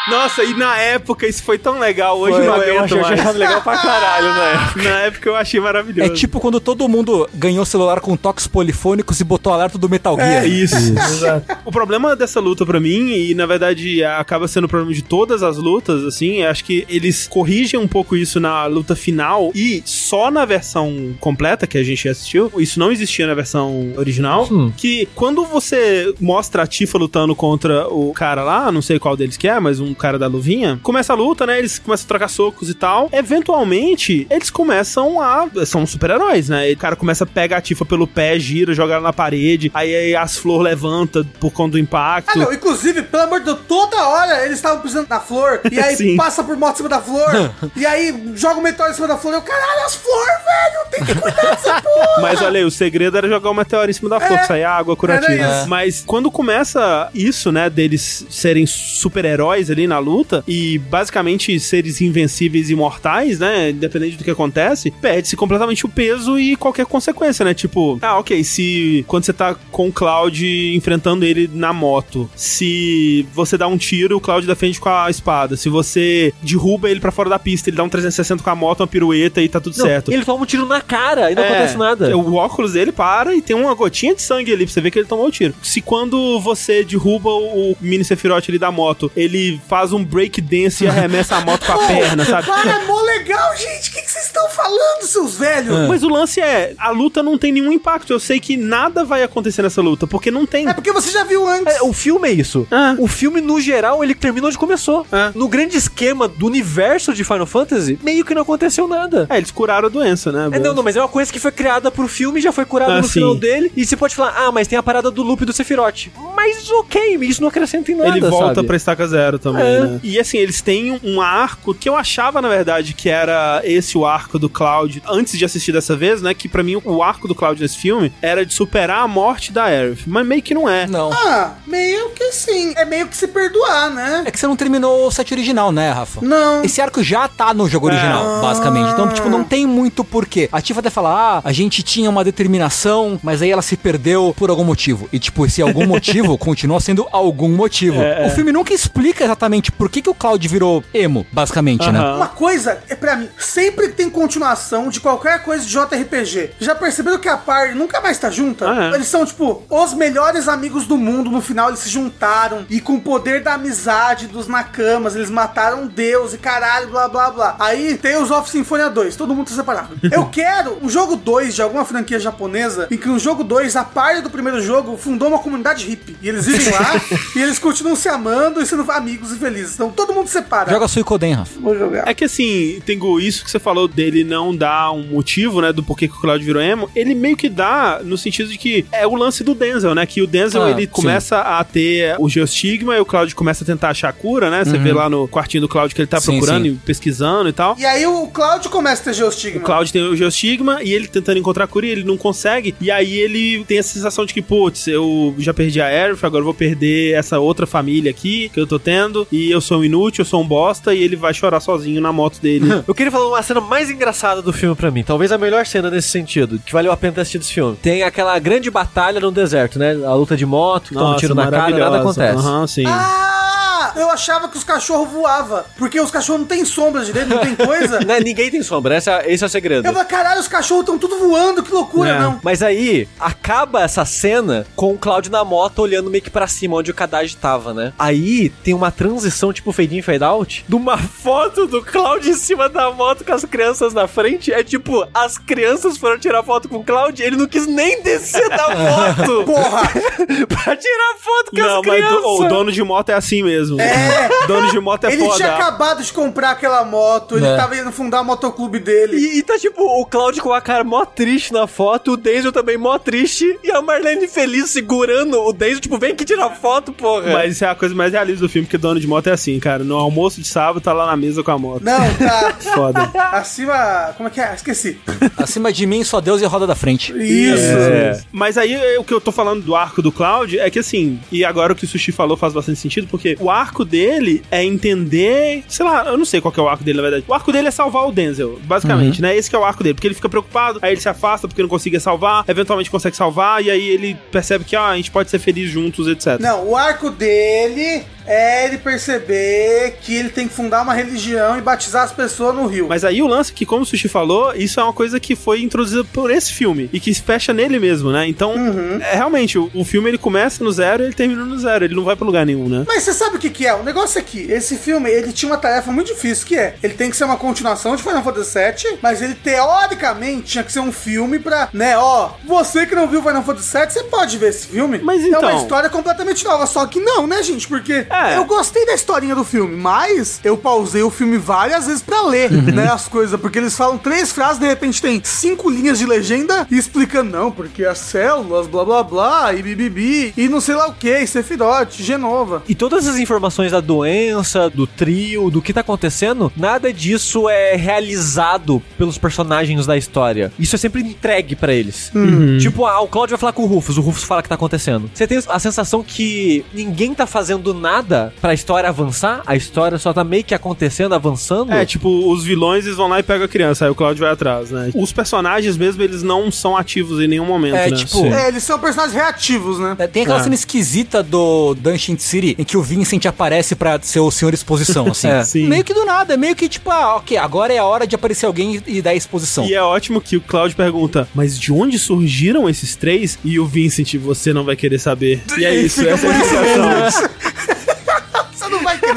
Nossa, e na época isso foi tão legal, hoje Foi, eu não eu achei- eu mais. achei legal pra caralho, né? [laughs] Na época eu achei É maravilhoso. tipo quando todo mundo ganhou celular com toques polifônicos e botou alerta do Metal Gear. É isso. [laughs] o problema dessa luta pra mim, e na verdade acaba sendo o problema de todas as lutas, assim, eu acho que eles corrigem um pouco isso na luta final e só na versão completa que a gente assistiu, isso não existia na versão original, Hum. que quando você mostra a Tifa lutando contra o cara lá, não sei qual deles que é, mas um cara da luvinha. Começa a luta, né? Eles começam a trocar socos e tal. Eventualmente, eles começam a. São super-heróis, né? O cara começa a pegar a Tifa pelo pé, gira, joga ela na parede. Aí, aí as flores levantam por conta do impacto. Ah, não, inclusive, pelo amor de Deus, toda hora eles estavam pisando na flor, e [laughs] aí passa por moto em cima da flor, [laughs] e aí joga o meteoro em cima da flor, eu, caralho, as flores, velho, tem que cuidar dessa [laughs] porra. Mas olha aí, o segredo era jogar o meteoro em cima da flor, É, sair água curativa. isso. Mas quando começa isso, né, deles serem super-heróis ali na luta e basicamente seres invencíveis e imortais, né, independente do que acontece, perde-se completamente o peso e qualquer consequência, né? Tipo, ah, ok, se quando você tá com o Cloud enfrentando ele na moto, se você dá um tiro, o Cloud defende com a espada. Se você derruba ele pra fora da pista, ele dá um 360 com a moto, uma pirueta e tá tudo Não, certo. Ele toma um tiro na cara e não É, acontece nada. O óculos dele para e tem uma gotinha de sangue ali pra você ver que ele tomou o tiro. Se quando você derruba o mini Sephiroth ali da moto, ele faz um break dance e arremessa a moto com a perna, sabe? Para, é mó legal, gente, o que, que vocês estão falando, seus velhos? Mas o lance é, a luta não tem nenhum impacto. Eu sei que nada vai acontecer nessa luta, porque não tem. É porque você já viu antes. É, o filme é isso. Ah. O filme, no geral, ele termina onde começou. Ah. No grande esquema do universo de Final Fantasy, meio que não aconteceu nada. É, eles curaram a doença, né? É, não, não, mas é uma coisa que foi criada pro filme, já foi curada Ah, no sim. final dele. E você pode falar, ah, mas tem a parada do loop do Sephiroth. Mas ok, isso não acrescenta em nada, Ele volta sabe? pra estaca zero também, É. né? E assim, eles têm um- arco que eu achava, na verdade, que era esse o arco do Cloud, antes de assistir dessa vez, né? Que pra mim o arco do Cloud nesse filme era de superar a morte da Aerith. Mas meio que não é. Não. Ah, meio que sim. É meio que se perdoar, né? É que você não terminou o set original, né, Rafa? Não. Esse arco já tá no jogo original, basicamente. Então, tipo, não tem muito porquê. A Tifa até fala, ah, a gente tinha uma determinação, mas aí ela se perdeu por algum motivo. E, tipo, esse algum [laughs] motivo continua sendo algum motivo. O filme nunca explica exatamente por que, que o Cloud virou emo, basicamente, né? Aham. Uma coisa é pra mim, sempre que tem continuação de qualquer coisa de JRPG, já perceberam que a par nunca mais tá junta? Ah, é. Eles são, tipo, os melhores amigos do mundo. No final eles se juntaram e com o poder da amizade dos Nakamas, eles mataram Deus e caralho, blá blá blá. Aí tem os Off Sinfonia 2, todo mundo tá separado. [laughs] Eu quero um jogo 2 de alguma franquia japonesa em que no jogo 2, a parte do primeiro jogo, fundou uma comunidade hippie. E eles vivem lá [laughs] e eles continuam se amando e sendo amigos e felizes. Então todo mundo separa. Joga Suicoden, Rafa. Vou jogar. É que assim, Tengu, isso que você falou dele não dar um motivo, né, do porquê que o Cloud virou emo, ele meio que dá no sentido de que é o lance do Denzel, né, que o Denzel, Ah, ele sim. começa a ter o geostigma e o Cloud começa a tentar achar a cura, né, você vê lá no quartinho do Cloud que ele tá Uhum. Sim, procurando sim. e pesquisando e tal. E aí o Cláudio começa a ter geostigma. O Cloud tem o geostigma e ele tentando encontrar a cura e ele não consegue. E aí ele tem a sensação de que, putz, eu já perdi a Aerith, agora eu vou perder essa outra família aqui que eu tô tendo. E eu sou um inútil, eu sou um bosta. E ele vai chorar sozinho na moto dele. [laughs] Eu queria falar uma cena mais engraçada do filme pra mim, talvez a melhor cena nesse sentido, que valeu a pena ter assistido esse filme. Tem aquela grande batalha no deserto, né? A luta de moto, toma um Nossa, tiro na cara, nada acontece. Aham, sim. Ah! Eu achava que os cachorros voavam. Porque os cachorros não tem sombra direito, não tem coisa. [laughs] Né, Ninguém tem sombra, esse é, esse é o segredo. Eu falei, caralho, os cachorros estão tudo voando, que loucura, É. não. Mas aí, acaba essa cena com o Cloud na moto olhando meio que pra cima, onde o Kadaj tava, né? Aí tem uma transição, tipo fade in, fade out, de uma foto do Cloud em cima da moto com as crianças na frente. É tipo, as crianças foram tirar foto com o Cloud, ele não quis nem descer da [laughs] moto Porra! [laughs] pra tirar foto com Não, as mas crianças. do- o dono de moto é assim mesmo. É. [laughs] Dono de moto é ele foda. tinha acabado de comprar aquela moto, ele É. tava indo fundar o motoclube dele. E, e tá tipo o Cloud com a cara mó triste na foto, o Denzel também mó triste, e a Marlene feliz segurando o Denzel, tipo, vem aqui tirar foto, porra. Mas isso é a coisa mais realista do filme, porque dono de moto é assim, cara. No almoço de sábado tá lá na mesa com a moto. Não, tá. [laughs] Foda. Acima. Como é que é? Esqueci. Acima de mim, só Deus e a roda da frente. Isso. É. Mas aí o que eu tô falando do arco do Cloud é que assim, e agora o que o Sushi falou faz bastante sentido, porque o arco dele é entender, sei lá, eu não sei qual que é o arco dele na verdade. O arco dele é salvar o Denzel, basicamente, né? Esse que é o arco dele, porque ele fica preocupado, aí ele se afasta porque não consegue salvar, eventualmente consegue salvar e aí ele percebe que ah, a gente pode ser feliz juntos, etc. Não, o arco dele é ele perceber que ele tem que fundar uma religião e batizar as pessoas no rio. Mas aí o lance é que, como o Sushi falou, isso é uma coisa que foi introduzida por esse filme e que se fecha nele mesmo, né? Então, é realmente, o, o filme ele começa no zero e ele termina no zero, ele não vai pra lugar nenhum, né? Mas você sabe o que, que é? O negócio é que esse filme ele tinha uma tarefa muito difícil, que é ele tem que ser uma continuação de Final Fantasy VII, mas ele teoricamente tinha que ser um filme pra, né, ó, você que não viu Final Fantasy VII, você pode ver esse filme. Mas É uma então- história completamente nova, só que não, né, gente? Porque É. Eu gostei da historinha do filme, mas eu pausei o filme várias vezes pra ler, né, as coisas, porque eles falam três frases, de repente tem cinco linhas de legenda e explicando, não, porque as células, blá blá blá, e bibibi, e não sei lá o que, e Sephiroth, Genova. E todas as informações da doença, do trio, do que tá acontecendo, nada disso é realizado pelos personagens da história. Isso é sempre entregue pra eles. Tipo, ah, o Claudio vai falar com o Rufus, o Rufus fala o que tá acontecendo. Você tem a sensação que ninguém tá fazendo nada pra história avançar, a história só tá meio que acontecendo, avançando. É, tipo, os vilões eles vão lá e pegam a criança, aí o Claudio vai atrás, né? Os personagens mesmo, eles não são ativos em nenhum momento, É, né? tipo, Sim. É, eles são personagens reativos, né? É, Tem aquela É. cena esquisita do Dungeon City em que o Vincent aparece pra ser o senhor exposição, [laughs] assim. É. Sim. Meio que do nada, é meio que tipo, ah, ok, agora é a hora de aparecer alguém e dar exposição. E é ótimo que o Claudio pergunta, mas de onde surgiram esses três? E o Vincent, você não vai querer saber. E é isso, fica essa é [laughs]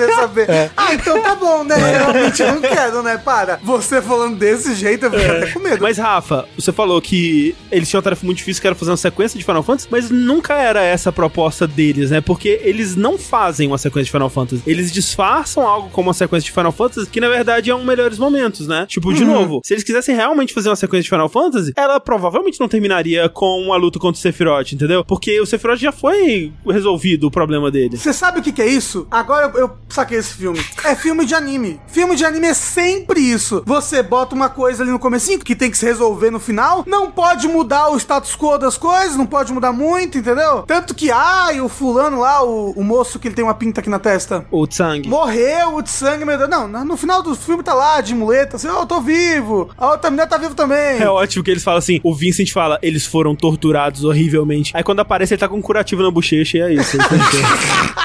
querer saber. Ah, então tá bom, né? Realmente eu não quero, né? Para. Você falando desse jeito, eu fico até com medo. Mas, Rafa, você falou que eles tinham uma tarefa muito difícil que era fazer uma sequência de Final Fantasy, mas nunca era essa a proposta deles, né? Porque eles não fazem uma sequência de Final Fantasy. Eles disfarçam algo como uma sequência de Final Fantasy, que na verdade é um melhores momentos, né? Tipo, de novo, se eles quisessem realmente fazer uma sequência de Final Fantasy, ela provavelmente não terminaria com uma luta contra o Sephiroth, entendeu? Porque o Sephiroth já foi resolvido o problema dele. Você sabe o que, que é isso? Agora eu, eu saquei esse filme. É filme de anime. Filme de anime é sempre isso. Você bota uma coisa ali no comecinho que tem que se resolver no final. Não pode mudar o status quo das coisas, não pode mudar muito, entendeu? Tanto que, ai, o fulano lá, o, o moço que ele tem uma pinta aqui na testa. O Tsang. Morreu o de sangue, meu Deus. Não, no final do filme tá lá, de muleta, assim, ó, eu tô vivo. A outra mulher tá viva também. É ótimo que eles falam assim, o Vincent fala, eles foram torturados horrivelmente. Aí quando aparece, ele tá com um curativo na bochecha e é isso. [laughs]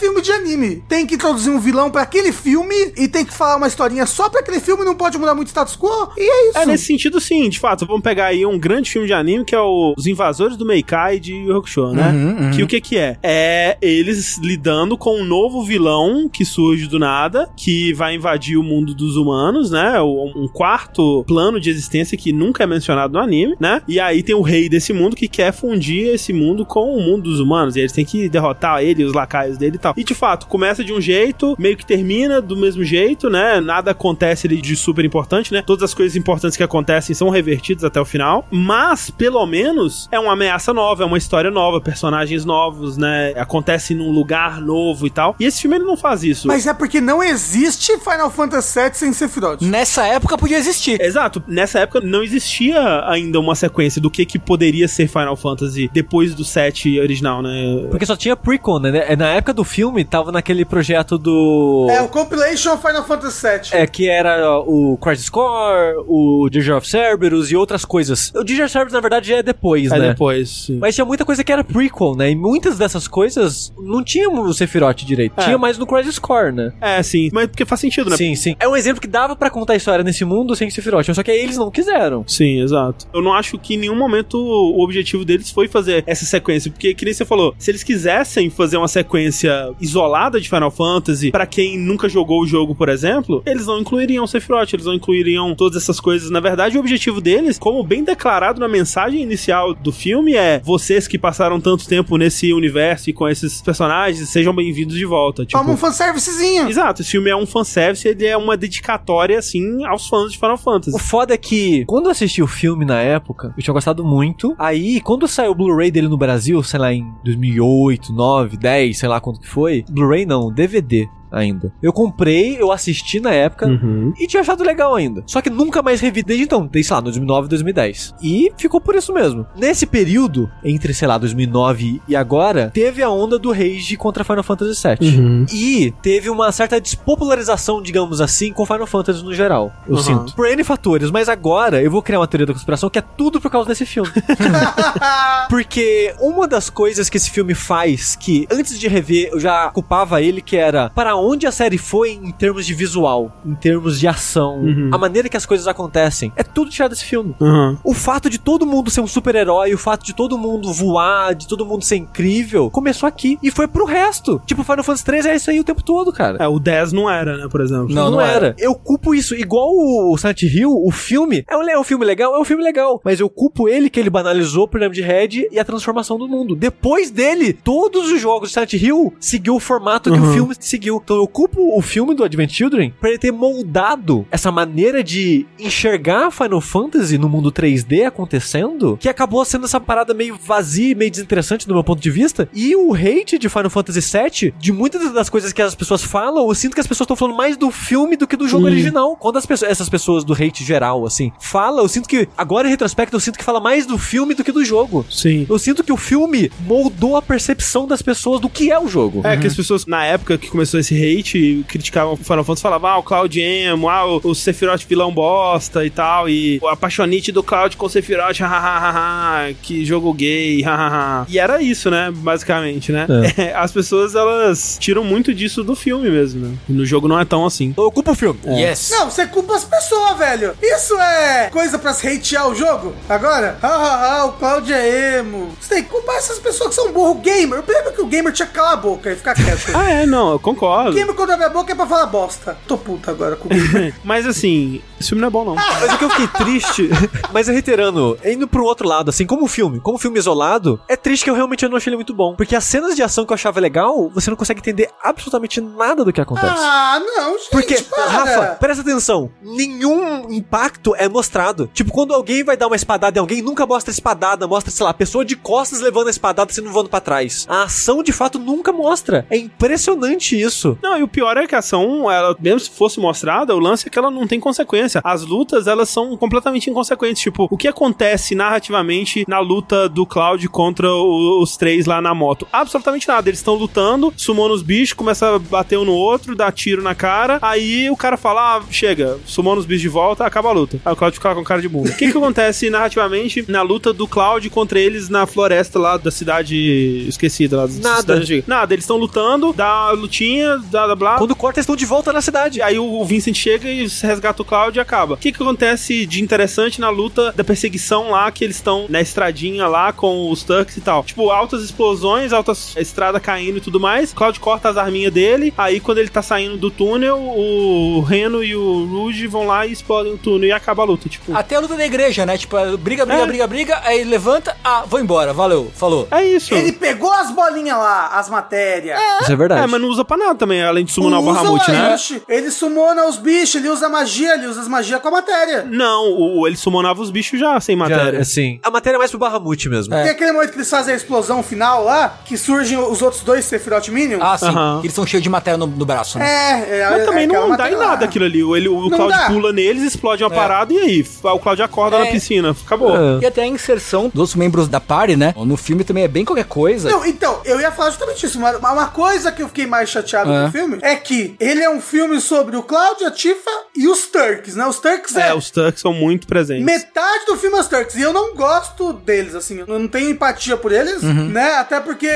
É filme de anime. Tem que introduzir um vilão pra aquele filme e tem que falar uma historinha só pra aquele filme, não pode mudar muito o status quo. E é isso. É, nesse sentido, sim, de fato. Vamos pegar aí um grande filme de anime que é o Os Invasores do Meikai de Yu Yu Hakusho, né? Que o que que é? É eles lidando com um novo vilão que surge do nada, que vai invadir o mundo dos humanos, né? Um quarto plano de existência que nunca é mencionado no anime, né? E aí tem o rei desse mundo que quer fundir esse mundo com o mundo dos humanos. E eles têm que derrotar ele, os lacaios dele e tal. E de fato, começa de um jeito, meio que termina do mesmo jeito, né? Nada acontece ali de super importante, né? Todas as coisas importantes que acontecem são revertidas até o final. Mas, pelo menos, é uma ameaça nova, é uma história nova, personagens novos, né? Acontece num lugar novo e tal. E esse filme ele não faz isso. Mas é porque não existe Final Fantasy VII sem Sephiroth. Nessa época podia existir. Exato, nessa época não existia ainda uma sequência do que que poderia ser Final Fantasy depois do set original, né? Porque só tinha prequel, né? Na época do filme, tava naquele projeto do... É o Compilation Final Fantasy VII. É, que era o Crisis Core, o Digger of Cerberus e outras coisas. O Digger of Cerberus, na verdade, já é depois, Aí né? depois, sim. Mas tinha muita coisa que era prequel, né? E muitas dessas coisas não tinham o Sephiroth direito. É. Tinha mais no CrisisCore, né? É, sim. Mas porque faz sentido, né? Sim, sim. É um exemplo que dava pra contar a história nesse mundo sem Sephiroth, só que aí eles não quiseram. Sim, exato. Eu não acho que em nenhum momento o objetivo deles foi fazer essa sequência, porque, que nem você falou, se eles quisessem fazer uma sequência isolada de Final Fantasy, pra quem nunca jogou o jogo, por exemplo, eles não incluiriam o Sephiroth, eles não incluiriam todas essas coisas. Na verdade, o objetivo deles, como bem declarado na mensagem inicial do filme, é vocês que passaram tanto tempo nesse universo e com esses personagens, sejam bem-vindos de volta. Tipo, Toma um fanservicezinho. Exato, esse filme é um fanservice, ele é uma dedicatória, assim, aos fãs de Final Fantasy. O foda é que, quando eu assisti o filme na época, eu tinha gostado muito. Aí, quando saiu o Blu-ray dele no Brasil, sei lá, em 2008, 9, 10, sei lá quanto que foi. Blu-ray não, DVD ainda. Eu comprei, eu assisti na época. Uhum. E tinha achado legal ainda. Só que nunca mais revi desde então, desde, sei lá, 2009 e 2010. E ficou por isso mesmo. Nesse período, entre, sei lá, 2009 e agora, teve a onda do Rage contra Final Fantasy VII. Uhum. E teve uma certa despopularização, digamos assim, com Final Fantasy no geral. Eu Uhum. sinto. Por N fatores. Mas agora eu vou criar uma teoria da conspiração que é tudo por causa desse filme. [laughs] Porque uma das coisas que esse filme faz, que antes de rever eu já culpava ele, que era para onde a série foi em termos de visual, em termos de ação, Uhum. a maneira que as coisas acontecem, é tudo tirado desse filme. Aham. O fato de todo mundo ser um super-herói, o fato de todo mundo voar, de todo mundo ser incrível, começou aqui e foi pro resto. Tipo, Final Fantasy 3 é isso aí o tempo todo, cara. É, o 10 não era, né, por exemplo. Não, não era. Eu culpo isso. Igual o Silent Hill, o filme. É um, é um filme legal? É um filme legal. Mas eu culpo ele que ele banalizou o Pyramid Head e a transformação do mundo. Depois dele, todos os jogos de Silent Hill seguiu o formato que Uhum. o filme seguiu. Então eu culpo o filme do Advent Children pra ele ter moldado essa maneira de enxergar Final Fantasy no mundo 3D acontecendo, que acabou sendo essa parada meio vazia e meio desinteressante do meu ponto de vista. E o hate de Final Fantasy VII, de muitas das coisas que as pessoas falam, eu sinto que as pessoas estão falando mais do filme do que do jogo Uhum. original. Quando as pessoas, essas pessoas do hate geral, assim, falam, eu sinto que, agora em retrospecto, eu sinto que fala mais do filme do que do jogo. Sim. Eu sinto que o filme moldou a percepção das pessoas do que é o jogo. É, que as pessoas, na época que começou esse hate, criticavam o Final Fantasy, falavam, ah, o Cloud Emo, ah, o, o Sephiroth vilão bosta e tal, e o apaixonite do Cloud com o Sephiroth, [laughs] hahaha, que jogo gay, [laughs] hahaha. E era isso, né, basicamente, né? É, [laughs] as pessoas, elas tiram muito disso do filme mesmo, né? E no jogo não é tão assim. Eu culpo o filme. Yes. Não, você culpa as pessoas, velho. Isso é coisa pra se hatear o jogo? Agora? Ah, ah, ah, o Cloud é emo. Você tem que culpar essas pessoas que são burro gamer. Eu lembro que o gamer tinha que calar a boca e ficar quieto. Ah, é, não, eu concordo. Gamer quando abre a boca é pra falar bosta. Tô puta agora com. [laughs] Mas assim, esse filme não é bom, não. Mas o que eu fiquei triste, [laughs] mas reiterando, indo pro outro lado, assim, como filme, como filme isolado, é triste que eu realmente não achei ele muito bom. Porque as cenas de ação que eu achava legal, você não consegue entender absolutamente nada do que acontece. ah, não, gente. Porque, para. Rafa, presta atenção, nenhum impacto é mostrado. Tipo, quando alguém vai dar uma espadada em alguém, nunca mostra a espadada, mostra, sei lá, a pessoa de costas levando a espadada sendo voando pra trás. A ação, de fato, nunca mostra. É impressionante isso. Não, e o pior é que a ação, ela, mesmo se fosse mostrada, o lance é que ela não tem consequência. As lutas, elas são completamente inconsequentes. Tipo, o que acontece narrativamente na luta do Cloud contra o- os três lá na moto? Absolutamente nada. Eles estão lutando, sumando os bichos, começa a bater um no outro, dá tiro na cara. Aí o cara fala: ah, chega, sumando os bichos de volta, acaba a luta. Aí o Cloud fica com cara de bunda. O que, que acontece narrativamente na luta do Cloud contra eles na floresta lá da cidade esquecida? Lá, da Nada. Nada, eles estão lutando, dá lutinha, dá blá blá. Quando corta, eles estão de volta na cidade. Aí o Vincent chega e resgata o Cloud e acaba. O que, que acontece de interessante na luta da perseguição lá, que eles estão na estradinha lá com os Turks e tal? Tipo, altas explosões, altas estrada caindo e tudo mais. Cloud corta as arminhas dele. Aí quando ele tá saindo do túnel, o Reno e o Rouge vão lá e explodem o túnel e acaba a luta. Tipo, Até a luta da igreja, né? Tipo, briga, briga, É. briga, briga, aí levanta, ah, vou embora, valeu, falou. é isso. Ele pegou as bolinhas lá, as matérias. Isso é verdade. É, mas não usa pra nada também, além de summonar o Bahamut, né? Ele sumona os bichos, ele usa magia, ele usa as magias com a matéria. Não, o, ele summonava os bichos já, sem Já, matéria. assim. A matéria é mais pro Bahamut mesmo. É. Tem aquele momento que eles fazem a explosão final lá, que surgem os outros dois Sephiroth Minions. Ah, sim. Eles são cheios de matéria no, no braço, né? É, é, Mas é também aquela não dá em matéria lá. nada aquilo ali. O, ele, o Não Cloud dá. pula neles, explode uma É. parada e aí? O Cloud acorda É. na piscina. Acabou. É. E até a inserção dos membros da party, né? No filme também é bem qualquer coisa. Não, então, eu ia falar justamente isso. Uma, uma coisa que eu fiquei mais chateado É. com o filme é que ele é um filme sobre o Cloud, a Tifa e os Turks, né? Os Turks é, É, os Tucks são muito presentes. Metade do filme é os Turks. E eu não gosto deles, assim. Eu não tenho empatia por eles, Uhum. né? Até porque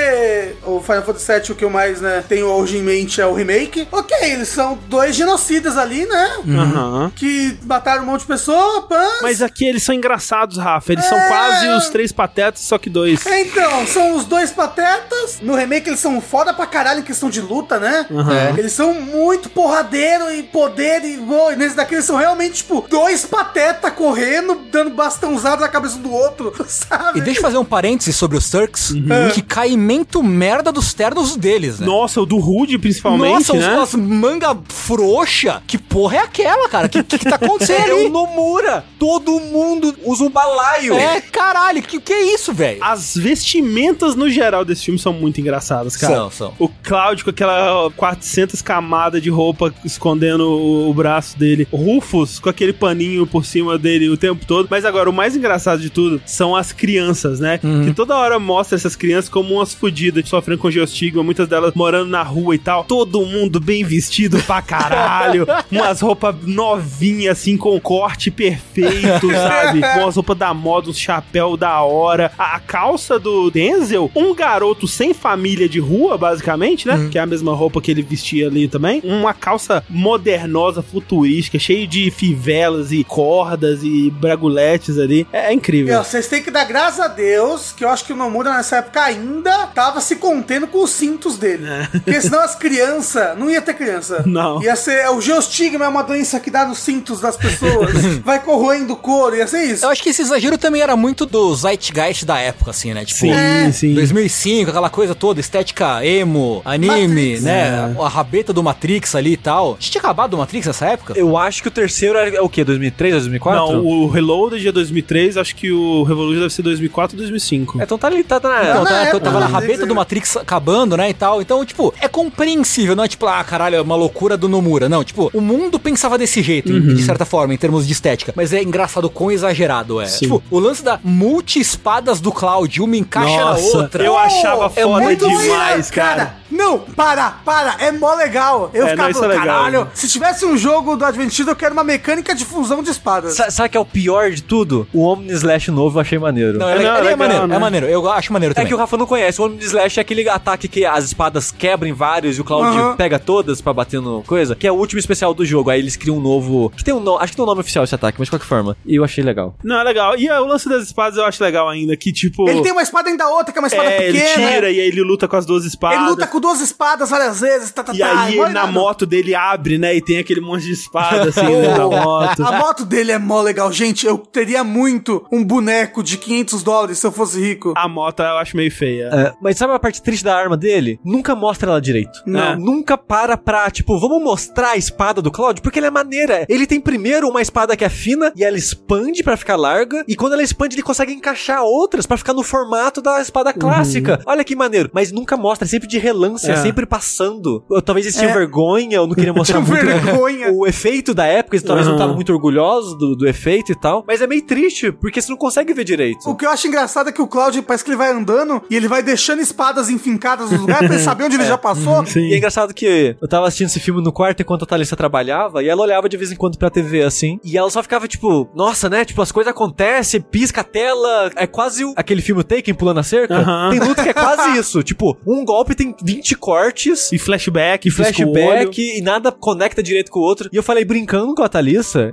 o Final Fantasy VII, o que eu mais né, tenho hoje em mente é o remake. Ok, eles são dois genocidas ali, né? Aham. Que mataram um monte de pessoa, pã. Mas aqui eles são engraçados, Rafa. Eles são É. quase os três patetas, só que dois. Então, são os dois patetas. No remake eles são foda pra caralho em questão de luta, né? É. Eles são muito porradeiro e poder e, e nesse daqui eles são realmente, tipo, dois patetas correndo, dando bastãozada na cabeça do outro, [laughs] sabe? E deixa eu fazer um parênteses sobre os Turks. Uhum. Que caimento merda dos ternos deles, né? Nossa, o do Rude, principalmente, Nossa, né? os, as manga frouxa. Que porra é aquela, cara? Que que, que tá acontecendo [laughs] É o ali? Nomura. Todo mundo usa um balaio. É, caralho, que que é isso, velho? As vestimentas no geral desse filme são muito engraçadas, cara. São, são. O Cloud com aquela 400 camadas de roupa escondendo o, o braço dele. O Elfos com aquele paninho por cima dele o tempo todo. Mas agora, o mais engraçado de tudo são as crianças, né? Que toda hora mostra essas crianças como umas fodidas, sofrendo com geostigma, muitas delas morando na rua e tal. Todo mundo bem vestido pra caralho. [laughs] umas roupas novinhas, assim, com corte perfeito, [laughs] sabe? Com as roupas da moda, uns chapéu da hora. A, a calça do Denzel, um garoto sem família de rua, basicamente, né? Que é a mesma roupa que ele vestia ali também. Uma calça modernosa, futurística, cheio de fivelas e cordas e braguletes ali. É, é incrível. Meu, Vocês têm que dar graças a Deus que eu acho que o Nomura nessa época ainda tava se contendo com os cintos dele. Porque senão as crianças, não ia ter criança. Não. Ia ser, o geostigma é uma doença que dá nos cintos das pessoas, [laughs] vai corroendo o couro, ia ser isso. Eu acho que esse exagero também era muito do zeitgeist da época, assim, né? Tipo, Sim, É. sim. 2005, aquela coisa toda, estética emo, anime, Matrix. né? A rabeta do Matrix ali e tal. Tinha acabado o Matrix nessa época? Eu acho que o terceiro é o quê? 2003, 2004? Não, o Reloaded é 2003, acho que o Revolution deve ser 2004 ou 2005. Então tá ali, tá na... Então, na tá- época, tava na rabeta do Matrix acabando, né, e tal. Então, tipo, é compreensível, não é tipo, ah, caralho, é uma loucura do Nomura. Não, tipo, o mundo pensava desse jeito, Uhum. de certa forma, em termos de estética. Mas é engraçado quão exagerado é. Sim. Tipo, o lance da multi-espadas do Cloud, uma encaixa Nossa, na outra. eu achava é foda muito demais, cara. Não, para, para, é mó legal. Eu É, ficava não, é legal, caralho, né? se tivesse um jogo do Adventista, eu quero uma mecânica de fusão de espadas. Sa- Sabe que é o pior de tudo? O Omni Slash novo eu achei maneiro. Não, é, É, não, é ele é legal, maneiro, né? é maneiro. Eu acho maneiro É também. que o Rafa não conhece. O Omni Slash é aquele ataque que as espadas quebram em vários e o Cloud Aham. pega todas pra bater no coisa, que é o último especial do jogo. Aí eles criam um novo. Que tem um nome. Acho que tem um nome oficial esse ataque, mas de qualquer forma. E eu achei legal. Não, é legal. E ah, o lance das espadas eu acho legal ainda, que tipo... Ele tem uma espada ainda outra, que é uma espada é, ele pequena. tira e aí ele luta com as duas espadas. Ele luta com duas espadas várias vezes, tá, tá, E tá, aí igual na moto dele abre, né? E tem aquele monte de espada [laughs] assim dentro da moto. A moto dele é mó legal. Gente, eu teria muito um boneco de 500 dólares se eu fosse rico. A moto eu acho meio feia. É, mas sabe a parte triste da arma dele? Nunca mostra ela direito. Não. Nunca para pra, tipo, vamos mostrar a espada do Cloud, porque ela é maneira. Ele tem primeiro uma espada que é fina e ela expande pra ficar larga, e quando ela expande, ele consegue encaixar outras pra ficar no formato da espada clássica. Olha que maneiro. Mas nunca mostra, é sempre de relance, é, É. sempre passando. Eu, talvez eles tinham É. vergonha, eu não queria mostrar [laughs] muito vergonha. o efeito da época, talvez não Uhum. estavam muito orgulhosos do, do efeito e tal. Mas é meio triste, porque você não consegue ver direito. O que eu acho engraçado é que o Cloud parece que ele vai andando e ele vai deixando espadas enfincadas nos lugares pra ele [laughs] saber onde ele já passou. Sim. E é engraçado que eu tava assistindo esse filme no quarto enquanto a Thalissa trabalhava, e ela olhava de vez em quando pra TV assim, e ela só ficava tipo, nossa, né? Tipo, as coisas acontecem, pisca a tela. É quase o- aquele filme Taken pulando a cerca. Tem luta que é quase [laughs] isso. Tipo, um golpe tem 20 cortes. E flashback, E pisca o olho. flashback e nada conecta direito com o outro. E eu falei, brincando com a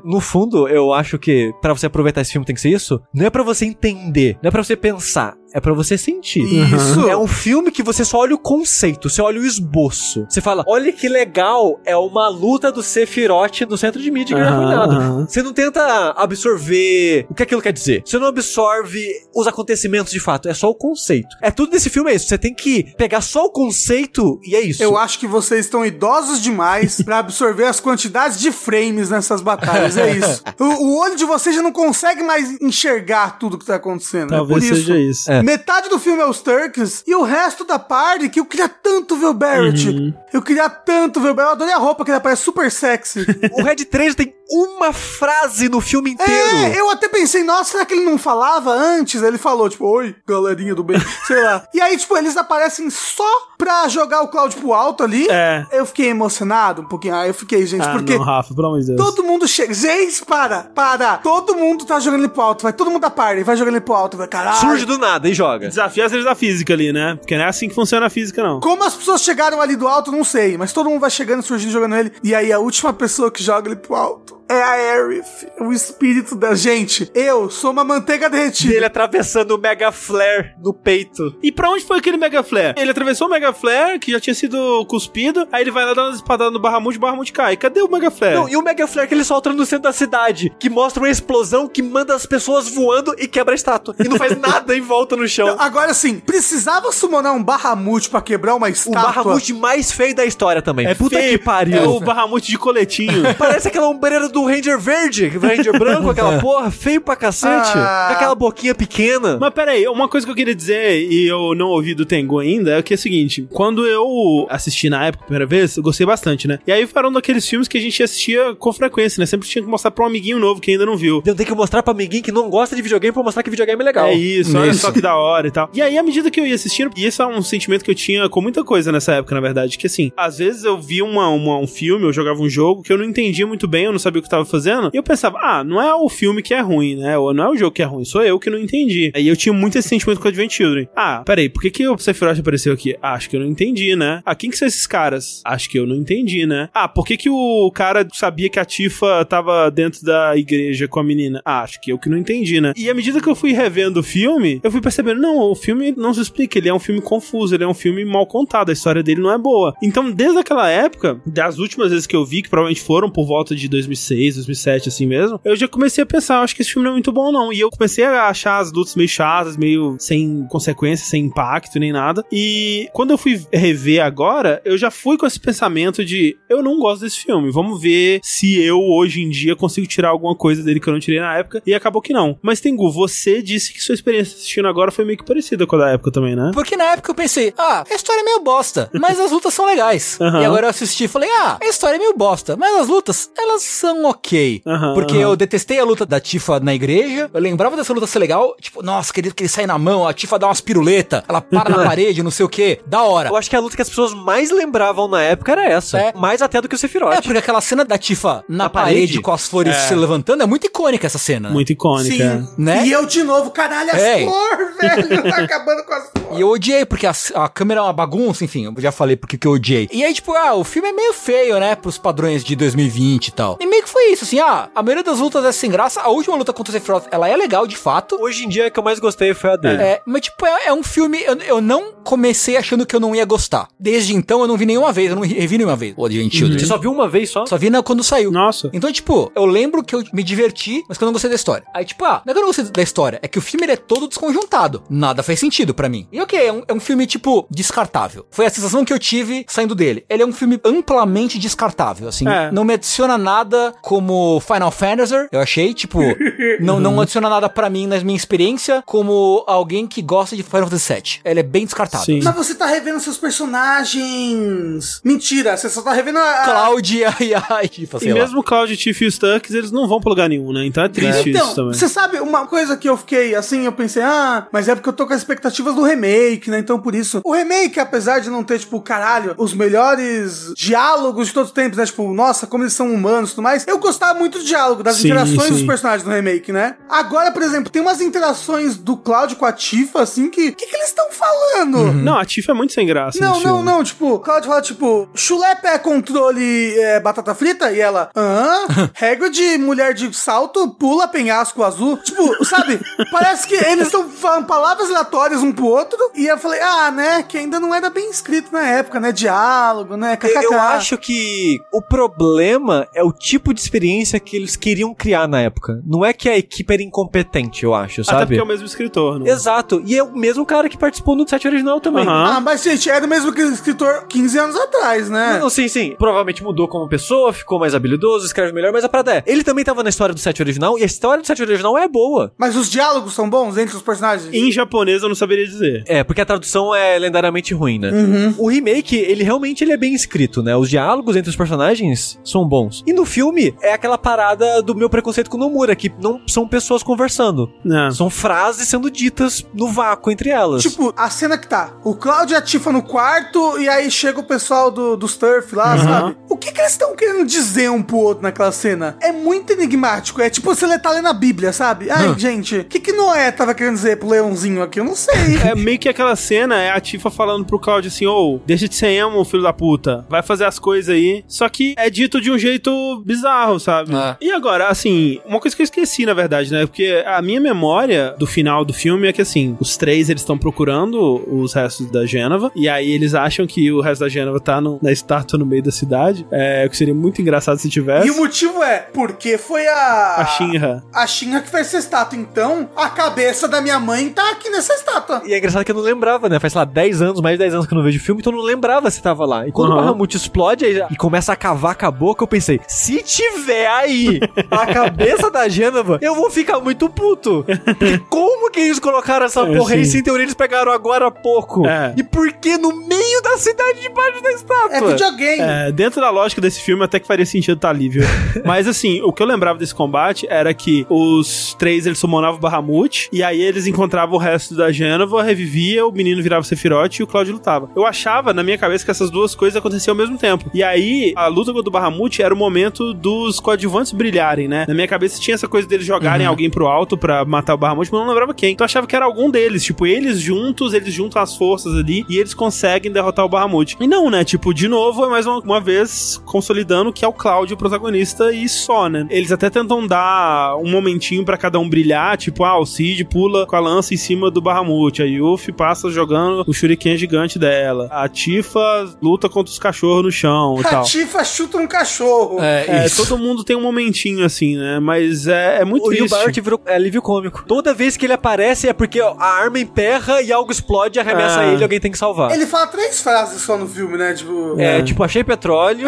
No fundo, eu acho que pra você aproveitar esse filme tem que ser isso. Não é pra você entender, não é pra você pensar, é pra você sentir. Isso. É um filme que você só olha o conceito, você olha o esboço. Você fala, olha que legal, é uma luta do Sephiroth no centro de mídia que aham. Você não tenta absorver o que aquilo quer dizer. Você não absorve os acontecimentos de fato, é só o conceito. É tudo desse filme é isso. Você tem que pegar só o conceito e é isso. Eu acho que vocês estão idosos demais pra absorver as quantidades de frames nessas batalhas. É isso. [laughs] O, o olho de vocês já não consegue mais enxergar tudo que tá acontecendo. Talvez é por seja isso. isso. É. [laughs] Metade do filme é os Turks e o resto da party que eu queria tanto ver o Barrett. Uhum. Eu queria tanto ver o Barrett. Eu adorei a roupa que ele aparece super sexy. [laughs] O Red 3 tem uma frase no filme inteiro. É, eu até pensei, nossa, será que ele não falava antes? Ele falou, tipo, oi, galerinha do bem, [laughs] sei lá. E aí, tipo, eles aparecem só pra jogar o Cloud pro alto ali. É. Eu fiquei emocionado um pouquinho. Ah, eu fiquei, gente, Ah, porque não, Rafa, pelo amor de Deus. todo mundo chega. Gente, para, para. Todo mundo tá jogando ele pro alto. Vai todo mundo da party, vai jogando ele pro alto. Vai, caralho. Surge do nada e joga. Desafia as leis da física ali, né? Porque não é assim que funciona a física, não. Como as pessoas chegaram ali do alto, não sei. Mas todo mundo vai chegando, surgindo, jogando ele. E aí a última pessoa que joga ele pro alto é a Aerith. O espírito da gente. Eu sou uma manteiga derretida. Ele atravessando o Mega Flare no peito. E pra onde foi aquele Mega Flare? Ele atravessou o Mega Flare, que já tinha sido cuspido, aí ele vai lá dar umas espadadas no Bahamut, o Bahamut cai. Cadê o Mega Flare? Não, e o Mega Flare que ele solta no centro da cidade, que mostra uma explosão que manda as pessoas voando e quebra a estátua. E não faz [laughs] nada em volta no chão. Agora sim, precisava summonar um Bahamut pra quebrar uma O estátua. Bahamut mais feio da história também. é Puta feio. que pariu. É o Bahamut de coletinho. Parece aquela ombreira do do Ranger verde, Ranger branco, [laughs] aquela porra, feio pra cacete. Ah. Com aquela boquinha pequena. Mas peraí, uma coisa que eu queria dizer, e eu não ouvi do Tengu ainda, é que é o seguinte: quando eu assisti na época, a primeira vez, eu gostei bastante, né? E aí foram um daqueles filmes que a gente assistia com frequência, né? Sempre tinha que mostrar pra um amiguinho novo que ainda não viu. Eu tenho que mostrar pra amiguinho que não gosta de videogame pra mostrar que videogame é legal. É isso, olha só que da hora e tal. E aí, à medida que eu ia assistindo, e esse é um sentimento que eu tinha com muita coisa nessa época, na verdade, que assim, às vezes eu via uma, uma- um filme, eu jogava um jogo que eu não entendia muito bem, eu não sabia o que eu tava fazendo, e eu pensava, ah, não é o filme que é ruim, né? Ou não é o jogo que é ruim, sou eu que não entendi. Aí eu tinha muito esse sentimento com Advent Children. Ah, peraí, por que, que o Sephiroth apareceu aqui? Ah, acho que eu não entendi, né? Ah, quem que são esses caras? Acho que eu não entendi, né? Ah, por que, que o cara sabia que a Tifa tava dentro da igreja com a menina? Ah, acho que eu que não entendi, né? E à medida que eu fui revendo o filme, eu fui percebendo, não, o filme não se explica, ele é um filme confuso, ele é um filme mal contado, a história dele não é boa. Então, desde aquela época, das últimas vezes que eu vi, que provavelmente foram por volta de 2006, 2007, assim mesmo, eu já comecei a pensar, "Eu acho que esse filme não é muito bom, não. E eu comecei a achar as lutas meio chatas, meio sem consequência, sem impacto, nem nada. E quando eu fui rever agora, eu já fui com esse pensamento de, eu não gosto desse filme, vamos ver se eu, hoje em dia, consigo tirar alguma coisa dele que eu não tirei na época. E acabou que não. Mas, Tengu, você disse que sua experiência assistindo agora foi meio que parecida com a da época também, né? Porque na época eu pensei, ah, a história é meio bosta, mas as lutas são legais. [laughs] Aham. E agora eu assisti e falei, ah, a história é meio bosta, mas as lutas, elas são ok. Aham, Porque aham. eu detestei a luta da Tifa na igreja, eu lembrava dessa luta ser legal, tipo, nossa, queria que ele sai na mão, a Tifa dá umas piruletas, ela para na [laughs] parede, não sei o que, da hora. Eu acho que a luta que as pessoas mais lembravam na época era essa. É. Mais até do que o Sephiroth. É, porque aquela cena da Tifa na, Na parede, parede? com as flores se levantando é muito icônica essa cena. né? Muito icônica. Sim. Né? E eu de novo, caralho, as É. flores, [laughs] velho. Tá acabando com as flores. E eu odiei, porque a, a câmera é uma bagunça, enfim, eu já falei porque que eu odiei. E aí, tipo, ah, o filme é meio feio, né, pros padrões de 2020 e tal. E meio que foi isso, assim, ah, a maioria das lutas é sem graça, a última luta contra o Sephiroth, ela é legal, de fato. Hoje em dia, a que eu mais gostei foi a dele. É, mas tipo, é, é um filme, eu, eu não comecei achando que eu não ia gostar. Desde então, eu não vi nenhuma vez, eu não revi nenhuma vez o Advent Children. Você só viu uma vez só? Só vi na, quando saiu. Nossa. Então, tipo, eu lembro que eu me diverti, mas que eu não gostei da história. Aí, tipo, ah, não é que eu não gostei da história, é que o filme ele é todo desconjuntado. Nada faz sentido pra mim. E ok, é um, é um filme, tipo, descartável. Foi a sensação que eu tive saindo dele. Ele é um filme amplamente descartável, assim. É. Não me adiciona nada como Final Fantasy, eu achei, tipo, [laughs] não, não adiciona nada pra mim na minha experiência como alguém que gosta de Final Fantasy VII. Ele é bem descartável. Sim. Mas você tá revendo seus personagens. Mentira, você só tá revendo a. a- Cláudia [laughs] e a Tifa, E sei lá. mesmo Cloud, Tiff e os Tucks, eles não vão pra lugar nenhum, né? Então é triste Então, isso também. você sabe, uma coisa que eu fiquei assim, eu pensei, ah, mas é porque eu tô com as expectativas do remake, né? Então por isso. O remake, apesar de não ter, tipo, caralho, os melhores diálogos de todos os tempos, né? Tipo, nossa, como eles são humanos e tudo mais. Eu gostava muito do diálogo, das Sim, interações dos sim. personagens no remake, né? Agora, por exemplo, tem umas interações do Cloud com a Tifa, assim, que. O que, que eles estão falando? Não, a Tiff é muito sem graça. Não, não, filme. não, tipo, Cláudio fala, tipo, chulepe é controle é, batata frita? E ela, hã? [laughs] Regra de mulher de salto, pula penhasco azul. Tipo, sabe? Parece que eles estão falando palavras aleatórias um pro outro. E eu falei, ah, né? Que ainda não era bem escrito na época, né? Diálogo, né? KKK. eu acho que o problema é o tipo de experiência que eles queriam criar na época. Não é que a equipe era incompetente, eu acho, Até sabe? porque é o mesmo escritor, né? Exato. E é o mesmo cara que participou no set original também. Aham. Ah, mas, gente, era o mesmo escritor 15 anos atrás, né? Não, não, sim, sim. Provavelmente mudou como pessoa, ficou mais habilidoso, escreve melhor, mas a parada é. Ele também tava na história do set original e a história do set original é boa. Mas os diálogos são bons entre os personagens? Em japonês eu não saberia dizer. É, porque a tradução é lendariamente ruim, né? Uhum. O remake, ele realmente ele é bem escrito, né? Os diálogos entre os personagens são bons. E no filme, é aquela parada do meu preconceito com o Nomura, que não são pessoas conversando. Não. São frases sendo ditas no vácuo entre elas. Tipo, a cena que tá, o Cláudio e a Tifa no quarto, e aí chega o pessoal do, dos Turf lá, Uhum. sabe? O que que eles estão querendo dizer um pro outro naquela cena? É muito enigmático, é tipo você tá lendo a Bíblia, sabe? Ai, gente, o que que Noé tava querendo dizer pro leãozinho aqui? Eu não sei. [laughs] É meio que aquela cena, é a Tifa falando pro Claudio assim, ô, deixa de ser emo, filho da puta. Vai fazer as coisas aí. Só que é dito de um jeito bizarro, sabe? É. E agora, assim, uma coisa que eu esqueci, na verdade, né? Porque a minha memória do final do filme é que, assim, os três, eles estão procurando procurando os restos da Gênova. E aí eles acham que o resto da Gênova tá no- na estátua no meio da cidade. É, o que seria muito engraçado se tivesse. E o motivo é, porque foi a... A Shinra. A Shinra que fez essa estátua. Então, a cabeça da minha mãe tá aqui nessa estátua. E é engraçado que eu não lembrava, né? Faz, sei lá, 10 anos, mais de 10 anos que eu não vejo filme, então eu não lembrava se tava lá. E quando Uhum. o Bahamut explode aí, e começa a cavar com a boca, eu pensei, se tiver aí a cabeça da Gênova, eu vou ficar muito puto. Porque como que eles colocaram essa É, porra aí sim. se em teoria eles pegaram agora há pouco? É. E por que no meio da cidade debaixo da estátua? É videogame. É, dentro da lógica desse filme, até que faria sentido estar ali, viu? [laughs] Mas assim, o que eu lembrava desse combate era que os três eles summonavam o Bahamut, e aí eles encontravam o resto da Gênova, revivia, o menino virava o Sephiroth e o Cláudio lutava. Eu achava, na minha cabeça, que essas duas coisas aconteciam ao mesmo tempo. E aí, a luta contra o Bahamut era o momento dos coadjuvantes brilharem, né? Na minha cabeça tinha essa coisa deles jogarem alguém pro alto pra matar o Bahamut, mas eu não lembrava quem. Então eu achava que era algum deles. Tipo, eles juntos, eles juntam as forças ali e eles conseguem derrotar o Bahamut. E não, né? Tipo, de novo, é mais uma, uma vez consolidando que é o Cláudio o protagonista e só, né? Eles até tentam dar um momentinho pra cada um brilhar, tipo, ah, o Cid pula com a lança em cima do Bahamut, a Yuffie passa jogando o shuriken gigante dela, a Tifa luta contra os cachorros no chão e A tal. Tifa chuta um cachorro. É, isso. Todo mundo tem um momentinho assim, né? Mas é, é muito O Rio triste. Barrett virou é, alívio cômico. Toda vez que ele aparece é porque a arma emperra e algo explode, arremessa Ah. ele e alguém tem que salvar. Ele fala três frases só no filme, né? Tipo... É, tipo, achei petróleo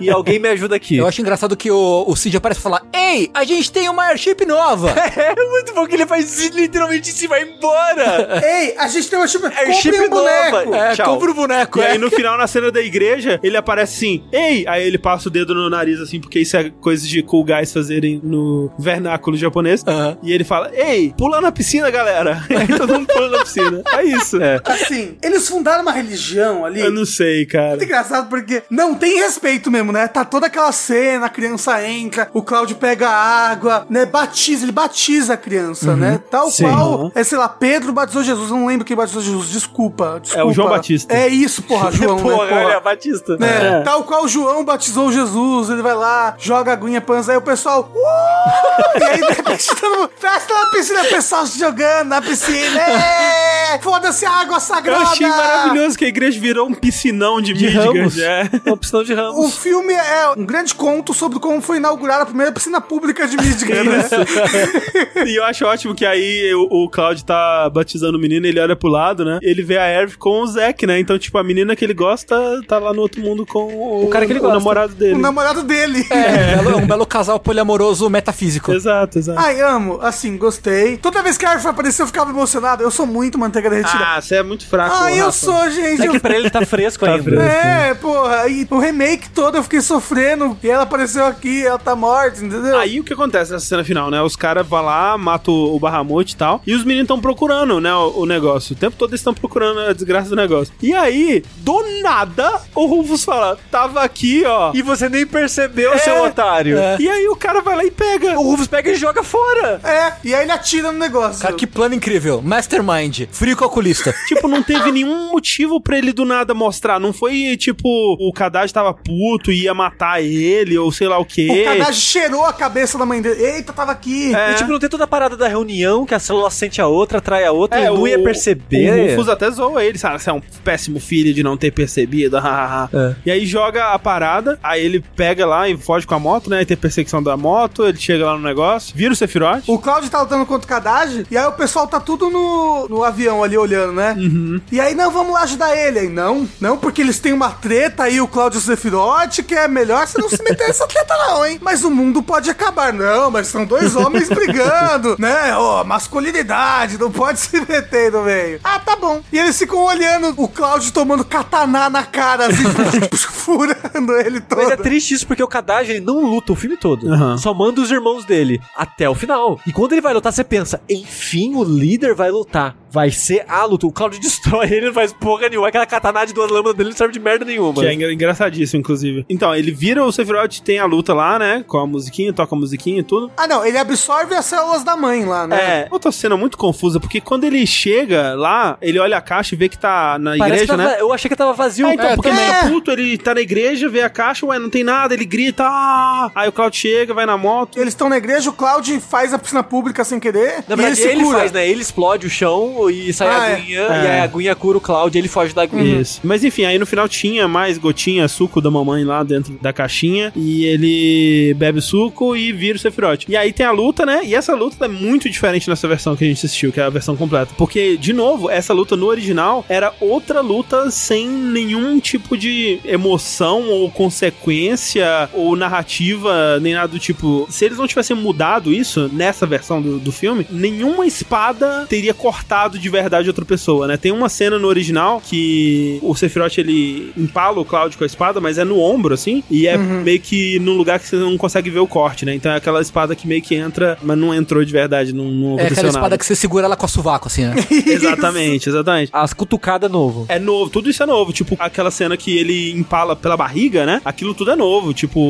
e alguém me ajuda aqui. Eu acho engraçado que o, o Cid aparece e fala: Ei, a gente tem uma airship nova! [laughs] É muito bom que ele faz literalmente se vai embora. [laughs] Ei, a gente tem uma. Airship Compre um boneco. nova. é, Tchau. compra o boneco. E é. aí no final, na cena da igreja, ele aparece assim, ei! Aí ele passa o dedo no nariz, assim, porque isso é coisa de cool guys fazerem no vernáculo japonês. E ele fala, ei, pula na piscina, galera! E [laughs] aí todo mundo pula na piscina. É isso. É. Assim, eles fundaram uma religião ali. Eu não sei, cara. Muito engraçado porque não tem respeito mesmo, né? Tá toda aquela cena, a criança entra, o Cláudio pega a água, né? Batiza, ele batiza a criança, né? Tal Sim. qual, Uhum. é, sei lá, Pedro batizou Jesus, eu não lembro quem batizou Jesus, desculpa, desculpa. É o João Batista. É isso, porra, [laughs] João, né? Porra, Porra. é Batista. Né? É. Tal qual João batizou Jesus, ele vai lá, joga a aguinha panza, aí o pessoal. "Uh!" e aí, de repente, todo mundo, festa na piscina, o pessoal se jogando na piscina. É! Foda-se a água Eu sagrada! achei maravilhoso que a igreja virou um piscinão de, De Midgard. ramos. É. Uma opção de O ramos. filme é um grande conto sobre como foi inaugurada a primeira piscina pública de Midgard, né? [laughs] E eu acho ótimo que aí o, o Cloud tá batizando o menino, ele olha pro lado, né? Ele vê a Erv com o Zack, né? Então, tipo, a menina que ele gosta tá lá no outro mundo com o, O cara que ele o gosta. namorado dele. O namorado dele. É, um belo- um belo casal poliamoroso metafísico. Exato, exato. Ai, amo. Assim, gostei. Toda vez que a Arf apareceu, eu ficava emocionado. Eu sou muito manteiga derretida. Ah, você é muito fraco, Ah, eu Rafa. sou, gente. É Eu que pra ele tá [laughs] fresco Tá ainda. fresco. É, porra, e o remake todo eu fiquei sofrendo. E ela apareceu aqui, ela tá morta, entendeu? Aí o que acontece nessa cena final, né? Os caras vão lá, matam o Bahamut e tal. E os meninos estão procurando, né? O, o negócio. O tempo todo eles estão procurando a desgraça do negócio. E aí, do nada, o Rufus fala: tava aqui, ó. E você nem percebeu, É, seu otário. é. E aí o cara vai lá e pega. O Rufus pega e joga fora. É, e aí ele atira no negócio. Cara, que plano incrível. Mastermind, frio calculista. [laughs] Tipo, não teve nenhum motivo pra ele do nada mostrar. Não foi tipo, o Kadaj tava puto e ia matar ele, ou sei lá o quê. O Kadaji cheirou a cabeça da mãe dele. Eita, tava aqui. É. E tipo, não tem toda a parada da reunião que a célula sente a outra, atrai a outra, É, e não ia perceber. O Rufus até zoa ele, sabe? Você é um péssimo filho de não ter percebido. [laughs] É. E aí joga a parada, aí ele pega lá e foge com a moto, né? E tem perseguição da moto, ele chega lá no negócio, vira o Sephiroth. O Claudio tá lutando contra o Kadaji, e aí o pessoal tá tudo no, no avião ali olhando, né? Uhum. E aí, não, vamos lá ajudar ele. Aí, não, não, porque eles têm uma treta aí, o Claudio Sephiroth, que é melhor você não se meter nessa treta não, hein? Mas o mundo pode acabar. Não, mas são dois homens [laughs] brigando, né? Ó, masculinidade, não pode se meter no meio. Ah, tá bom. E eles ficam olhando o Claudio tomando katana na cara, assim, [laughs] furando ele todo. Mas é triste isso porque o Kadaj ele não luta o filme todo. Aham. Só manda os irmãos dele até o final. E quando ele vai lutar, você pensa, enfim, o líder vai lutar. Vai ser a luta. O Claudio [laughs] destrói ele, não faz porra nenhuma. Aquela katana de duas lâminas dele não serve de merda nenhuma. Que é engra- engraçadíssimo, inclusive. Então, ele vira o Sephiroth, tem a luta lá, né? Com a musiquinha, toca a musiquinha e tudo. Ah, não, ele absorve as células da mãe lá, né? É, outra cena muito confusa, porque quando ele chega lá, ele olha a caixa e vê que tá na Parece igreja, tava- né? Eu achei que tava vazio. Ah, então, É, porque ele também. tá puto, ele tá na igreja, vê a caixa, ué, não tem nada, ele grita, ah! Aí o Cloud chega, vai na moto. Eles estão na igreja, o Cloud faz a piscina pública sem querer. Na e verdade, ele ele, faz, né? Ele explode o chão, e sai Ah, a é. aguinha, É. e aí a aguinha cura o Cloud e ele foge da aguinha. Isso. Mas enfim, aí no final tinha mais gotinha, suco da mamãe lá dentro da caixinha. E ele bebe suco e vira o Sephiroth. E aí tem a luta, né? E essa luta é muito diferente nessa versão que a gente assistiu, que é a versão completa. Porque, de novo, essa luta no original era outra luta sem nenhum tipo de emoção ou consequência ou narrativa, nem nada do tipo. Se eles não tivessem mudado isso nessa versão do, do filme, nenhuma espada teria cortado de verdade outra pessoa, né? Tem uma cena no original que o Sephiroth ele empala o Cloud com a espada, mas é no ombro, assim, e é meio que num lugar que você não consegue ver o corte, né? Então é aquela espada que meio que entra, mas não entrou de verdade, não, não É aquela espada que você segura ela com a sovaco, assim, né? [laughs] Exatamente, exatamente. As cutucadas novo. É novo, tudo isso é novo. Tipo, aquela cena que ele empala pela barriga, né? Aquilo tudo é novo. Tipo,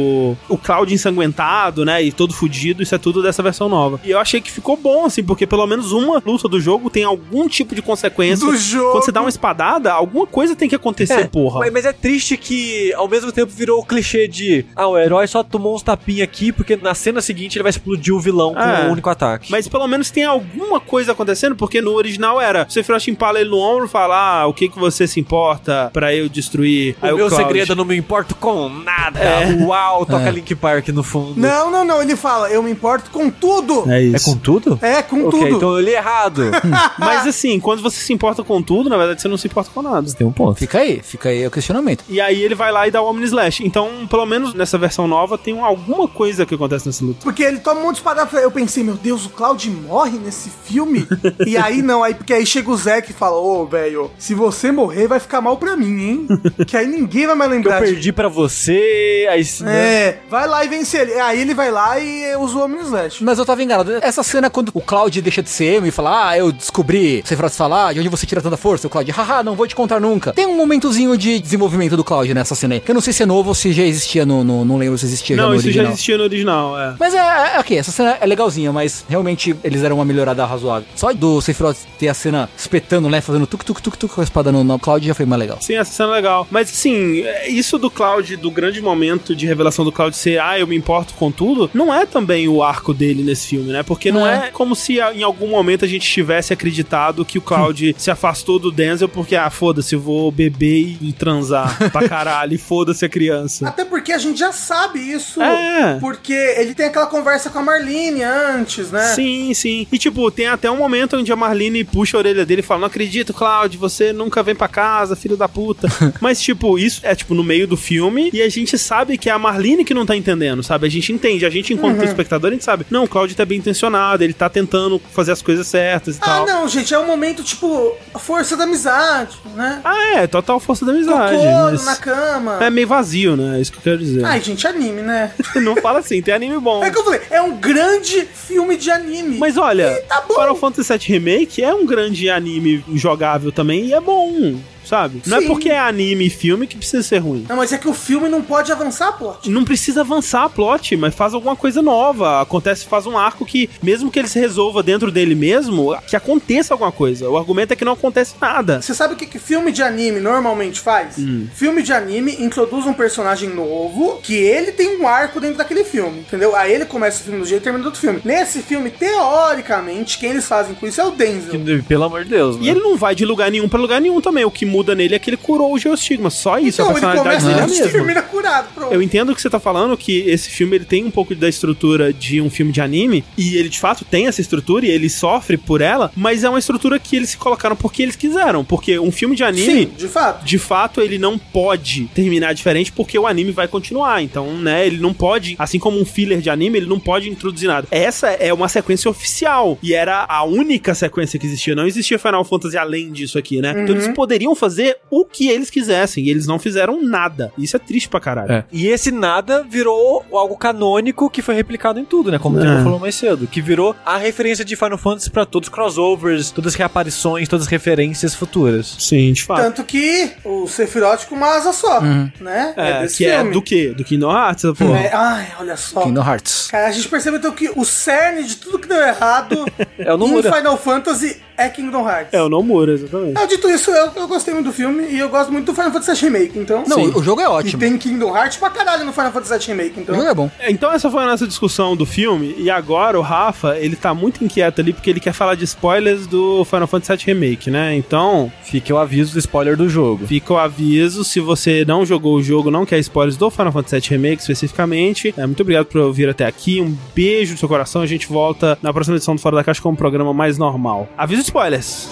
o Cloud ensanguentado, né? E todo fudido, isso é tudo dessa versão nova. E eu achei que ficou bom, assim, porque pelo menos uma luta do jogo tem algum tipo de consequência. Do jogo. Quando você dá uma espadada, alguma coisa tem que acontecer, porra. Mas, é triste que ao mesmo tempo virou o clichê de ah, o herói só tomou uns tapinhos aqui porque na cena seguinte ele vai explodir o vilão com É. um único ataque. Mas pelo menos tem alguma coisa acontecendo, porque no original era o Sephiroth empala ele no ombro e fala: ah, o que que você se importa pra eu destruir? o Aí meu Cloud- segredo eu não me importo com nada. Uau, toca Link Park no fundo. Não, não, não. Ele fala, eu me importo com tudo. É É isso. com tudo? É, com ok, tudo. então eu li errado. [laughs] Mas assim, quando você se importa com tudo, na verdade você não se importa com nada. Tem um ponto. Fica aí, fica aí o questionamento. E aí ele vai lá e dá o Omni Slash. Então, pelo menos nessa versão nova, tem alguma coisa que acontece nessa luta. Porque ele toma um monte de espada. Eu pensei, meu Deus, o Cloud morre nesse filme? [laughs] e aí não, aí porque aí chega o Zack e fala: Ô, velho, se você morrer, vai ficar mal pra mim, hein? [laughs] que aí ninguém vai mais Eu lembrar de perdi pra você, aí... É, vai lá e vence ele. Aí ele vai lá e usa o Omni Slash. Mas eu tava enganado. Essa cena quando o Cloud deixa de ser emo e fala, ah, eu descobri, você Sephiroth fala, ah, de onde você tira tanta força? O Cloud, haha, não vou te contar nunca. Tem um momentozinho de desenvolvimento do Cloud nessa cena aí. Que eu não sei se é novo ou se já existia no, no não lembro se existia já não, no isso original. já existia no original, é. Mas é, é, ok, essa cena é legalzinha, mas realmente eles deram uma melhorada razoável. Só do Sephiroth ter a cena espetando, né, fazendo tuk tuk tuk tuk com a espada no, no Cloud já foi mais legal. Sim, essa cena é legal. Mas assim, é, isso do Cloud, do grande momento de revelação do Cloud ser, ah, eu me importo com tudo, não é também o arco dele nesse filme, né? Porque não, Não é. é. como se ah, em algum momento a gente tivesse acreditado que o Cloud [laughs] se afastou do Denzel porque, ah, foda-se, eu vou beber e transar pra [laughs] caralho, e foda-se a criança. Até porque a gente já sabe isso. É. Porque ele tem aquela conversa com a Marlene antes, né? Sim, sim. E tipo, tem até um momento onde a Marlene puxa a orelha dele e fala: Não acredito, Cloud, você nunca vem pra casa, filho da puta. [laughs] Mas, tipo, isso é tipo no meio do filme e a gente sabe que é a Marlene que não tá entendendo, sabe? A gente entende, a gente, enquanto espectador, a gente sabe: Não, o Cloud tá bem intencionado, ele tá tentando fazer as coisas certas e Ah, tal. não, gente, é um momento, tipo, força da amizade, né? Ah, é, total força da amizade. Cocô mas na cama. É meio vazio, né? É isso que eu quero dizer. Ai, gente, anime, né? [laughs] Não fala assim, tem anime bom. É que eu falei, é um grande filme de anime. Mas olha, E tá bom. Final Fantasy VII Remake é um grande anime jogável também e é bom, sabe? Não é porque é anime e filme que precisa ser ruim. Não, mas é que o filme não pode avançar, plot. Não precisa avançar a plot, mas faz alguma coisa nova. Acontece, faz um arco que, mesmo que ele se resolva dentro dele mesmo, que aconteça alguma coisa. O argumento é que não acontece nada. Você sabe o que, que filme de anime normalmente faz? Hum. Filme de anime introduz um personagem novo que ele tem um arco dentro daquele filme, entendeu? Aí ele começa o filme do jeito e termina do outro filme. Nesse filme, teoricamente, quem eles fazem com isso é o Denzel. Que, Pelo amor de Deus, né? E ele não vai de lugar nenhum pra lugar nenhum também. O que muda nele é que ele curou o geostigma. Só isso, Então, a ele personalidade começa dele é a termina curado, pronto. Eu entendo o que você tá falando, que esse filme ele tem um pouco da estrutura de um filme de anime, e ele de fato tem essa estrutura, e ele sofre por ela, mas é uma estrutura que eles se colocaram porque eles quiseram. Porque um filme de anime. Sim, de fato. De fato, ele não pode terminar diferente porque o anime vai continuar. Então, né, ele não pode, assim como um filler de anime, ele não pode introduzir nada. Essa é uma sequência oficial e era a única sequência que existia. Não existia Final Fantasy além disso aqui, né? Então eles poderiam fazer o que eles quisessem e eles não fizeram nada. Isso é triste pra caralho. É. E esse nada virou algo canônico que foi replicado em tudo, né? Como o É. Diego falou mais cedo. Que virou a referência de Final Fantasy pra todos os crossovers, todas as reaparições, todas as referências futuras. Sim, de fato. Tanto que o Sephiroth com uma asa só, né? É, desse que é filme. do quê? Do Kingdom Hearts, pô. É, ai, olha só. Kingdom Hearts. Cara, a gente percebeu então que o cerne de tudo que deu errado [laughs] É o em. Final Fantasy é Kingdom Hearts. É o Nomura, exatamente. Ah, dito isso, eu, eu gostei muito do filme e eu gosto muito do Final Fantasy VII Remake, então... Não, Sim. o jogo é E ótimo. tem Kingdom Hearts pra caralho no Final Fantasy VII Remake, O então... jogo é bom. Então essa foi a nossa discussão do filme, e agora o Rafa, ele tá muito inquieto ali, porque ele quer falar de spoilers do Final Fantasy VII Remake, né? Então, Fica o aviso do spoiler do jogo. fica o aviso, se você não jogou o jogo, não quer spoilers do Final Fantasy VII Remake especificamente, é, muito obrigado por ouvir até aqui, um beijo no seu coração, a gente volta na próxima edição do Fora da Caixa com um programa mais normal. Aviso de spoilers!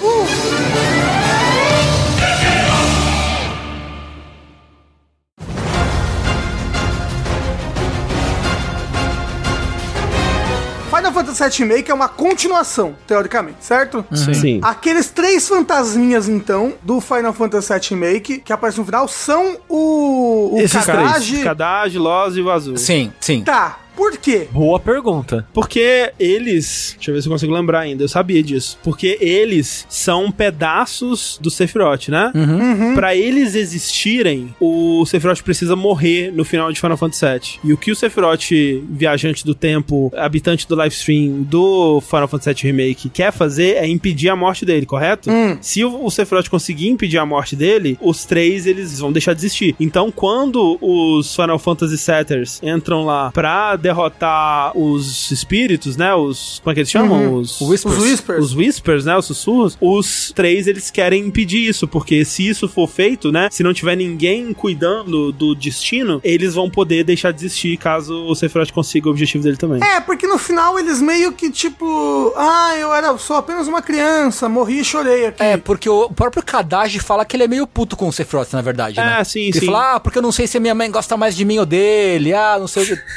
Final Fantasy VII Remake é uma continuação, teoricamente, certo? Sim. Aqueles três fantasminhas, então, do Final Fantasy VII Remake, que aparecem no final, são o, o Esses três. Kadage... Kadaj, Loz e o Azul. Sim, sim. Tá, por quê? Boa pergunta. Porque eles. Deixa eu ver se eu consigo lembrar ainda. Eu sabia disso. Porque eles são pedaços do Sephiroth, né? Uhum. Pra eles existirem, o Sephiroth precisa morrer no final de Final Fantasy VII. E o que o Sephiroth, viajante do tempo, habitante do live stream do Final Fantasy VII Remake, quer fazer é impedir a morte dele, correto? Hum. Se o, o Sephiroth conseguir impedir a morte dele, os três eles vão deixar de existir. Então, quando os Final Fantasy Setters entram lá pra derrotar os espíritos, né? Os. Como é que eles chamam? Os. Os Whispers. Os Whispers, né? Os sussurros. Os três, eles querem impedir isso, porque se isso for feito, né? Se não tiver ninguém cuidando do destino, eles vão poder deixar de existir caso o Sephiroth consiga o objetivo dele também. É, porque no final eles meio que tipo, ah, eu era sou apenas uma criança, morri e chorei aqui. É, porque o próprio Kadage fala que ele é meio puto com o Sephiroth, na verdade, né? É, sim, ele sim. fala, ah, porque eu não sei se a minha mãe gosta mais de mim ou dele, ah, não sei o que, [laughs]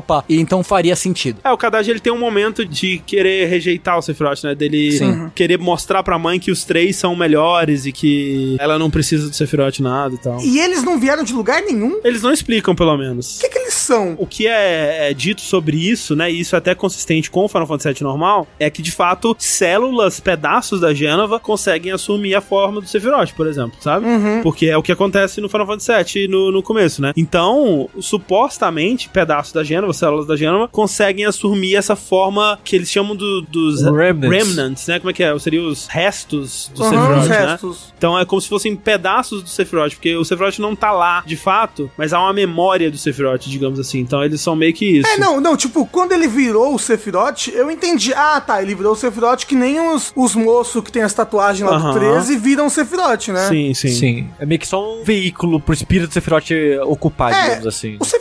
papapá. E então faria sentido. É, o Kadaji ele tem um momento de querer rejeitar o Sephiroth, né? Dele Sim. querer mostrar pra mãe que os três são melhores e que ela não precisa do Sephiroth nada e tal. E eles não vieram de lugar nenhum? O Eles não explicam, pelo menos. que, que eles são? O que é, é dito sobre isso, né? E isso é até consistente com o Final Fantasy VII normal, é que de fato células, pedaços da Gênova conseguem assumir a forma do Sephiroth, por exemplo, sabe? Porque é o que acontece no Final Fantasy VII no, no começo, né? Então, supostamente, pedaços da Gênova, células da Gênova, conseguem assumir essa forma que eles chamam do- dos Remnants. né? Como é que é? Seriam os restos do Aham, Sephiroth, né? Então é como se fossem pedaços do Sephiroth, porque o Sephiroth não tá lá de fato, mas há uma memória do Sephiroth, digamos assim. Então eles são meio que isso. É, não, não, tipo, quando ele virou o Sephiroth, eu entendi. Ah, tá, ele virou o Sephiroth que nem os, os moços que tem as tatuagens lá Aham. do 13 viram o Sephiroth, né? Sim, sim. Sim. É meio que só um veículo pro espírito do Sephiroth ocupar, É, digamos assim. O Sephiroth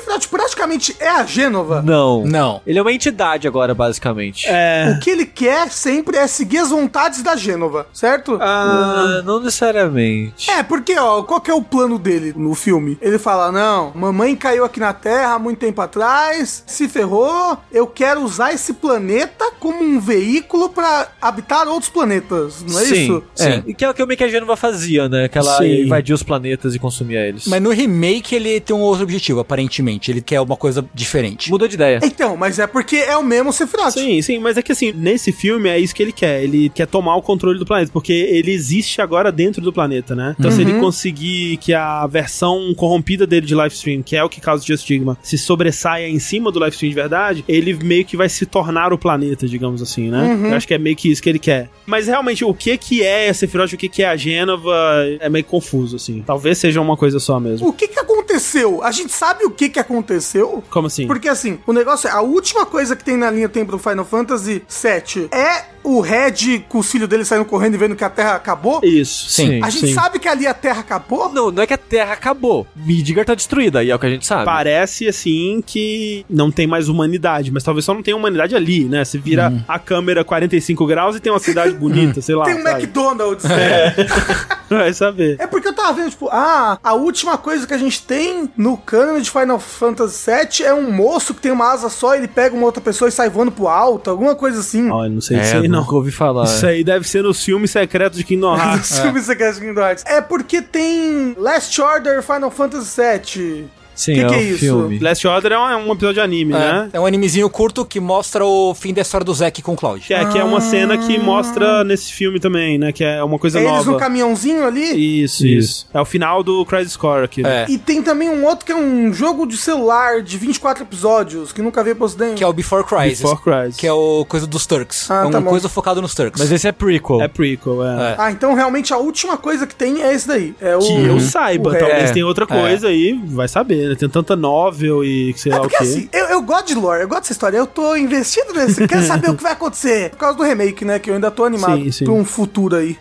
praticamente é a Gênova. Não. Não. Ele é uma entidade agora, basicamente. É. O que ele quer sempre é seguir as vontades da Gênova, certo? Ah, não necessariamente. É, porque, ó, qual que é o plano dele no filme? Ele fala: Não, mamãe caiu aqui na Terra há muito tempo atrás, se ferrou, eu quero usar esse planeta como um veículo pra habitar outros planetas, não é Sim, isso? É. Sim. E que é o que o meio que a Gênova fazia, né? Que ela Sim. invadia os planetas e consumia eles. Mas no remake ele tem um outro objetivo, aparentemente. Ele quer uma coisa diferente. Mudou de ideia. Então, mas é porque é o mesmo Sephiroth. Sim, sim, mas é que assim, nesse filme é isso que ele quer. Ele quer tomar o controle do planeta, porque ele existe agora dentro do planeta, né? Então, se ele conseguir que a versão corrompida dele de live stream, que é o que causa o Geostigma, se sobressaia em cima do live stream de verdade, ele meio que vai se tornar o planeta, digamos assim, né? Eu acho que é meio que isso que ele quer. Mas realmente, o que que é Sephiroth, o que que é a Gênova, é meio confuso, assim. Talvez seja uma coisa só mesmo. O que que aconteceu? A gente sabe o que que aconteceu? Como assim? Porque assim, o negócio é, a última coisa que tem na linha tempo do Final Fantasy VII é o Red com os filhos dele saindo correndo e vendo que a Terra acabou. Isso. Sim. A gente sim. sabe que ali a Terra acabou? Não, não é que a Terra acabou. Midgar tá destruída, e é o que a gente sabe. Parece assim que não tem mais humanidade, mas talvez só não tenha humanidade ali, né? Você vira a câmera 45 graus e tem uma cidade [laughs] bonita, sei lá. Tem um sabe? McDonald's. [laughs] Vai saber. É porque eu tava vendo, tipo, ah, a última coisa que a gente tem no cânone de Final Fantasy VII é um moço que tem uma asa só, ele pega uma outra pessoa e sai voando pro alto, alguma coisa assim. Olha, não sei É, disso aí, não. nunca ouvi falar. Isso aí deve ser no filme secreto de Kingdom Do Hearts. filme Secret Kingdom Hearts. É porque tem Last Order Final Fantasy VII. Sim, Que é que o é isso? filme. Last Order é um, é um episódio de anime, né? É, é um animezinho curto que mostra o fim da história do Zack com o Cloud. Que é, que é uma cena que mostra nesse filme também, né? Que é uma coisa É eles nova. no caminhãozinho ali. Isso, isso, É o final do Crisis Core aqui. né? É. E tem também um outro que é um jogo de celular de 24 episódios, que nunca veio pro ocidente. Que é o Before Crisis. Before Crisis. Que é o coisa dos Turks. Ah, é uma tá bom. coisa focada nos Turks. Mas esse é prequel. É prequel, é. É. Ah, então realmente a última coisa que tem é esse daí. É o, Que eu saiba, o talvez É. tenha outra coisa aí, vai saber, né? Tem tanta novel e sei É lá o quê. assim, eu, eu gosto de lore, eu gosto dessa história, eu tô investido nesse, quero saber o que vai acontecer. Por causa do remake, né? Que eu ainda tô animado Sim, sim. pra um futuro aí.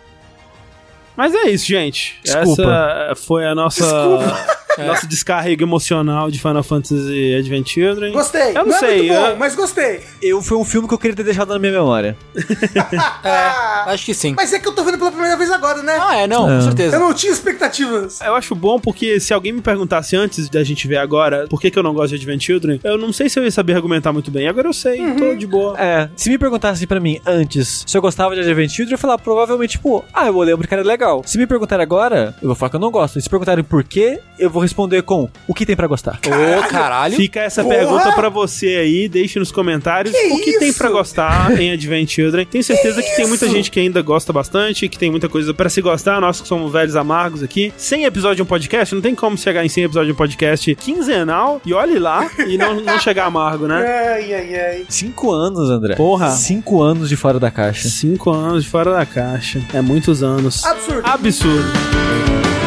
Mas é isso, gente. Desculpa. Essa foi a nossa, nossa descarrega emocional de Final Fantasy Advent Children. Gostei. Eu não, é sei. muito bom, eu- mas gostei. Eu, foi um filme que eu queria ter deixado na minha memória. [laughs] É, acho que sim. Mas é que eu tô vendo pela primeira vez agora, né? Ah, é, não, com É. certeza. Eu não tinha expectativas. Eu acho bom porque se alguém me perguntasse antes da gente ver agora por que, que eu não gosto de Advent Children, eu não sei se eu ia saber argumentar muito bem. Agora eu sei, Uhum. tô de boa. É, se me perguntasse pra mim antes se eu gostava de Advent Children, eu ia falar provavelmente, tipo, ah, eu lembro que era legal. Se me perguntarem agora, eu vou falar que eu não gosto. E se perguntarem por quê, eu vou responder com o que tem pra gostar. Ô, caralho. Fica essa Porra! pergunta pra você aí, deixe nos comentários Que o que tem isso? pra gostar em Advent Children. Tenho certeza que, tem muita gente que ainda gosta bastante, que tem muita coisa pra se gostar, nós que somos velhos amargos aqui. 100 episódios de um podcast, não tem como chegar em 100 episódios de um podcast quinzenal e olhe lá e não, não chegar amargo, né? Ai, ai, ai. Cinco anos, André. Porra. Cinco anos de fora da caixa. Cinco anos de fora da caixa. É muitos anos. Absurdo. Absurdo.